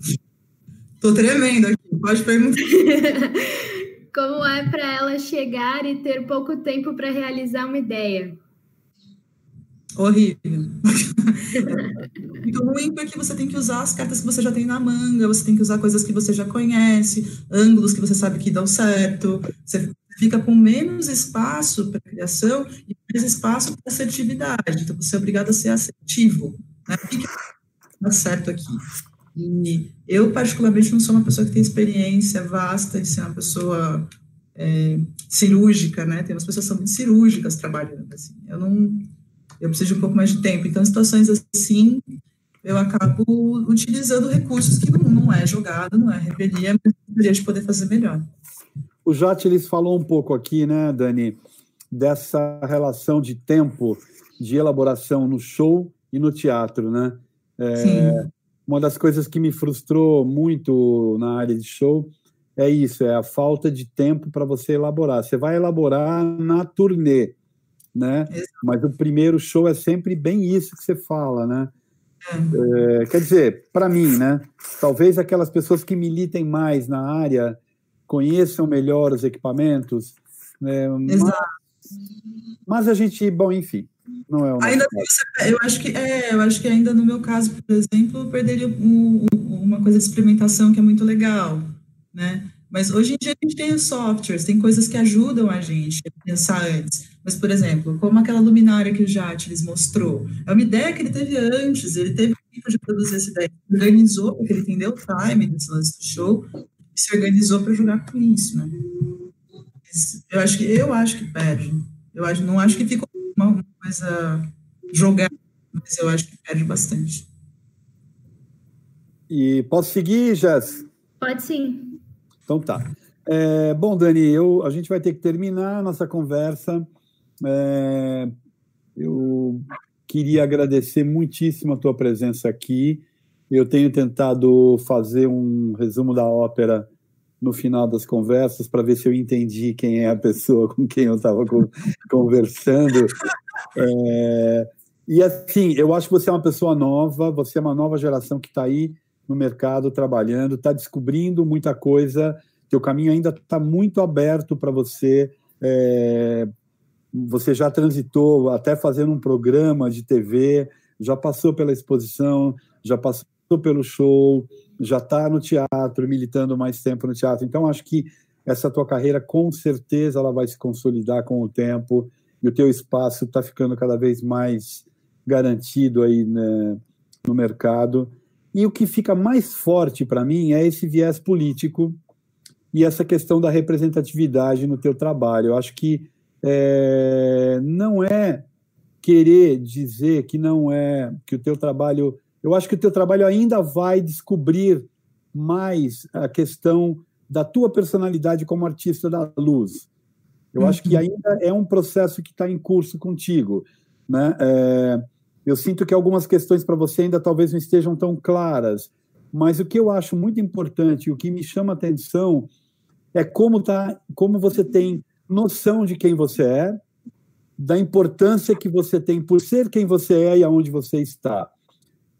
Tô tremendo aqui, pode perguntar. Como é para ela chegar e ter pouco tempo para realizar uma ideia? Horrível. muito ruim porque você tem que usar as cartas que você já tem na manga, você tem que usar coisas que você já conhece, ângulos que você sabe que dão certo. Você fica com menos espaço para criação e mais espaço para assertividade. Então você é obrigado a ser assertivo. Né? O que dá certo aqui? E eu, particularmente, não sou uma pessoa que tem experiência vasta de ser uma pessoa é, cirúrgica, né? Tem umas pessoas que são muito cirúrgicas trabalhando, assim. Eu não... Eu preciso de um pouco mais de tempo. Então, situações assim, eu acabo utilizando recursos que não, não é jogada, não é revelia, mas gostaria de poder fazer melhor. O Jatilis falou um pouco aqui, né, Dani, dessa relação de tempo de elaboração no show e no teatro, né? É, Sim uma das coisas que me frustrou muito na área de show é isso, é a falta de tempo para você elaborar. Você vai elaborar na turnê, né? Mas o primeiro show é sempre bem isso que você fala, né? É, quer dizer, para mim, né? Talvez aquelas pessoas que militem mais na área conheçam melhor os equipamentos. Né? Exato. Mas, mas a gente, bom, enfim, não é ainda eu acho que é, eu acho que ainda no meu caso, por exemplo, eu perderia um, uma coisa de experimentação que é muito legal, né? Mas hoje em dia a gente tem os softwares, tem coisas que ajudam a gente a pensar antes. Mas, por exemplo, como aquela luminária que o Jatles mostrou, é uma ideia que ele teve antes, ele teve tempo de produzir essa ideia, organizou, porque ele entendeu o time desse lance do show, e se organizou para jogar com isso, né? Eu acho que, eu acho que perde. Eu acho, não acho que ficou uma coisa jogada, mas eu acho que perde bastante. E posso seguir, Jess? Pode sim. Então tá. É, bom, Dani, eu, a gente vai ter que terminar a nossa conversa. É, eu queria agradecer muitíssimo a tua presença aqui. Eu tenho tentado fazer um resumo da ópera no final das conversas para ver se eu entendi quem é a pessoa com quem eu estava conversando. É, e assim, eu acho que você é uma pessoa nova, você é uma nova geração que está aí no mercado trabalhando, está descobrindo muita coisa, teu caminho ainda está muito aberto para você. É, você já transitou até fazendo um programa de TV, já passou pela exposição, já passou pelo show, já está no teatro, militando mais tempo no teatro. Então, acho que essa tua carreira, com certeza, ela vai se consolidar com o tempo e o teu espaço está ficando cada vez mais garantido aí né, no mercado. E o que fica mais forte para mim é esse viés político e essa questão da representatividade no teu trabalho. Eu acho que é, não é querer dizer que não é que o teu trabalho. Eu acho que o teu trabalho ainda vai descobrir mais a questão da tua personalidade como artista da luz. Eu uhum. acho que uhum. ainda é um processo que está em curso contigo, né? É, eu sinto que algumas questões para você ainda talvez não estejam tão claras, mas o que eu acho muito importante, o que me chama atenção, é como tá, como você tem noção de quem você é, da importância que você tem por ser quem você é e aonde você está,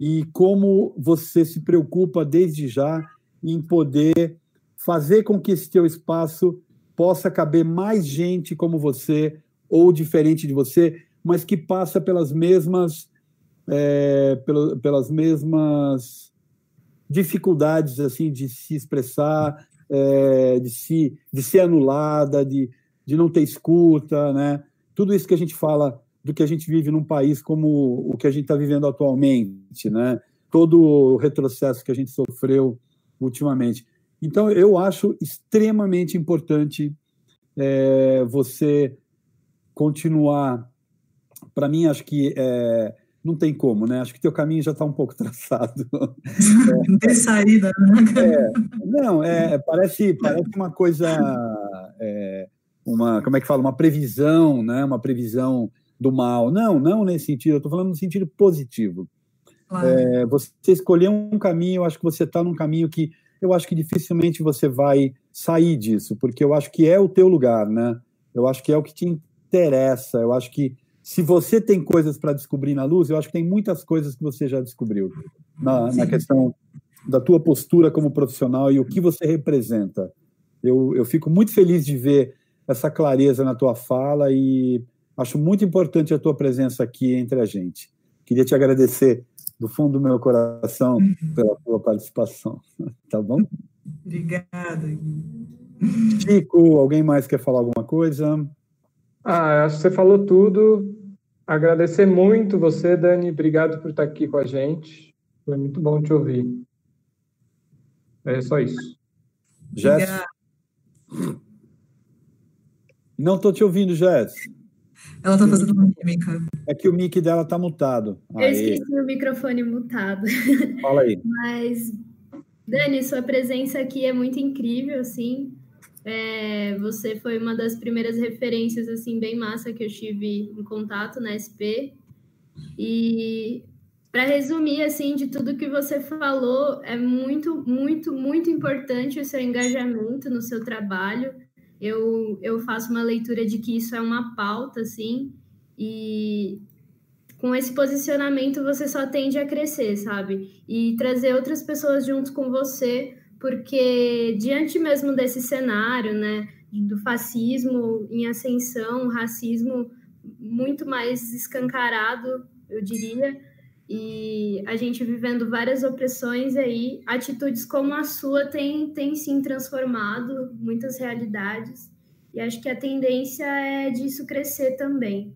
e como você se preocupa desde já em poder fazer com que esse teu espaço possa caber mais gente como você ou diferente de você, mas que passa pelas mesmas é, pelas mesmas dificuldades assim de se expressar, é, de, se, de ser anulada, de, de não ter escuta, né? Tudo isso que a gente fala do que a gente vive num país como o que a gente está vivendo atualmente, né? Todo o retrocesso que a gente sofreu ultimamente. Então, eu acho extremamente importante é, você continuar. Para mim, acho que é, não tem como, né? Acho que teu caminho já está um pouco traçado. Não tem saída, né? É, não, é, parece, parece uma coisa, é, uma, como é que fala, uma previsão, né? Uma previsão do mal. Não, não nesse sentido. Eu estou falando no sentido positivo. Claro. É, você escolheu um caminho, eu acho que você está num caminho que eu acho que dificilmente você vai sair disso, porque eu acho que é o teu lugar, né? Eu acho que é o que te interessa. Eu acho que se você tem coisas para descobrir na luz, eu acho que tem muitas coisas que você já descobriu na, na, questão da tua postura como profissional e o que você representa. Eu, eu fico muito feliz de ver essa clareza na tua fala e acho muito importante a tua presença aqui entre a gente. Queria te agradecer do fundo do meu coração pela tua participação. Tá bom? Obrigada. Chico, alguém mais quer falar alguma coisa? Ah, acho que você falou tudo. Agradecer muito você, Dani. Obrigado por estar aqui com a gente. Foi muito bom te ouvir. É só isso. Jess? Não estou te ouvindo, Jess. Ela está fazendo uma mímica. É que o mic dela está mutado. Eu esqueci o microfone mutado. Fala aí. Mas, Dani, sua presença aqui é muito incrível, assim. É, você foi uma das primeiras referências assim bem massa que eu tive em contato na SP. E para resumir assim de tudo que você falou, é muito, muito, muito importante o seu engajamento no seu trabalho. Eu, eu faço uma leitura de que isso é uma pauta, assim, e com esse posicionamento você só tende a crescer, sabe? E trazer outras pessoas junto com você porque diante mesmo desse cenário, né, do fascismo em ascensão, racismo muito mais escancarado, eu diria, e a gente vivendo várias opressões aí, atitudes como a sua tem, tem sim transformado muitas realidades, e acho que a tendência é disso crescer também.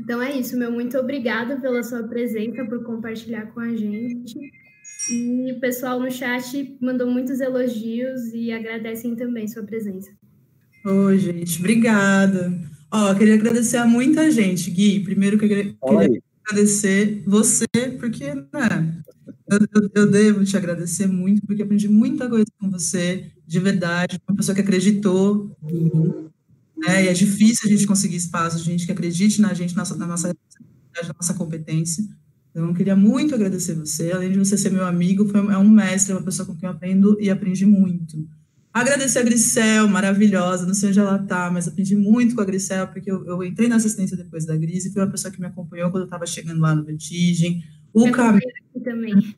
Então é isso, meu muito obrigada pela sua presença, por compartilhar com a gente. E o pessoal no chat mandou muitos elogios e agradecem também sua presença. Oi, gente, obrigada. Ó, queria agradecer a muita gente, Gui. Primeiro que eu queria, queria agradecer você, porque, né, eu, eu, devo te agradecer muito, porque aprendi muita coisa com você, de verdade, uma pessoa que acreditou em mim, né, e é difícil a gente conseguir espaço, gente que acredite na gente, na nossa, na nossa, na nossa competência. Então, eu queria muito agradecer você, além de você ser meu amigo, foi, é um mestre, é uma pessoa com quem eu aprendo e aprendi muito. Agradecer a Grisel, maravilhosa, não sei onde ela está, mas aprendi muito com a Grisel, porque eu, eu, entrei na assistência depois da Gris e foi uma pessoa que me acompanhou quando eu estava chegando lá no Vertigem. O Camilo também.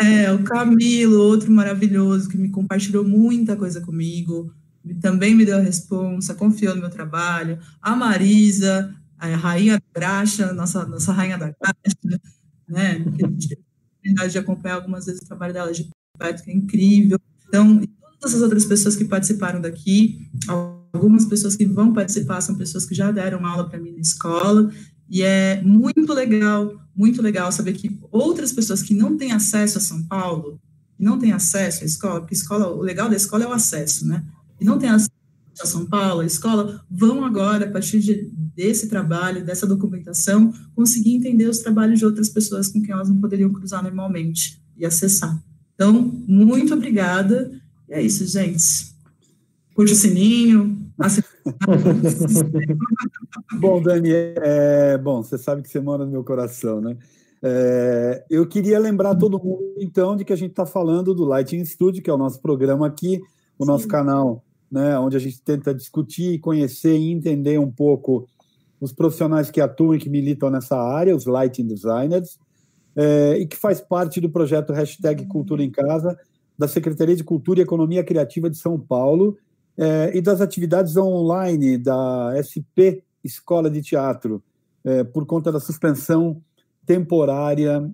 É, o Camilo, outro maravilhoso, que me compartilhou muita coisa comigo, também me deu a responsa, confiou no meu trabalho. A Marisa, a rainha da graxa, nossa, nossa rainha da graxa, né? Que a gente teve a oportunidade de acompanhar algumas vezes o trabalho dela de perto, que é incrível. Então, todas as outras pessoas que participaram daqui, algumas pessoas que vão participar são pessoas que já deram aula para mim na escola, e é muito legal, muito legal saber que outras pessoas que não têm acesso a São Paulo, que não têm acesso à escola, porque escola, o legal da escola é o acesso, né? E não têm acesso a São Paulo, a escola, vão agora, a partir de, desse trabalho, dessa documentação, conseguir entender os trabalhos de outras pessoas com quem elas não poderiam cruzar normalmente e acessar. Então, muito obrigada. E é isso, gente. Curte o sininho. bom, Dani, é, bom, você sabe que você mora no meu coração, né? É, eu queria lembrar todo mundo, então, de que a gente está falando do Lighting Studio, que é o nosso programa aqui, o Sim. nosso canal né, onde a gente tenta discutir, conhecer e entender um pouco os profissionais que atuam e que militam nessa área, os lighting designers, é, e que faz parte do projeto Hashtag Cultura em Casa, da Secretaria de Cultura e Economia Criativa de São Paulo, é, e das atividades online da SP Escola de Teatro, é, por conta da suspensão temporária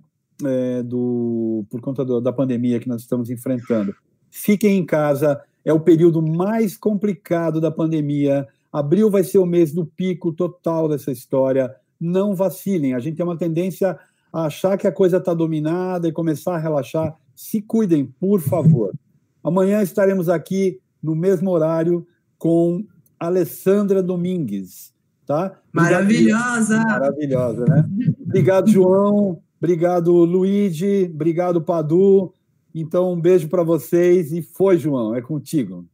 do, por conta do, da pandemia que nós estamos enfrentando. Fiquem em casa, é o período mais complicado da pandemia. Abril vai ser o mês do pico total dessa história. Não vacilem. A gente tem uma tendência a achar que a coisa está dominada e começar a relaxar. Se cuidem, por favor. Amanhã estaremos aqui no mesmo horário com Alessandra Domingues, tá? Maravilhosa! Maravilhosa, né? Obrigado, João. Obrigado, Luigi. Obrigado, Padu. Então, um beijo para vocês e foi, João, é contigo.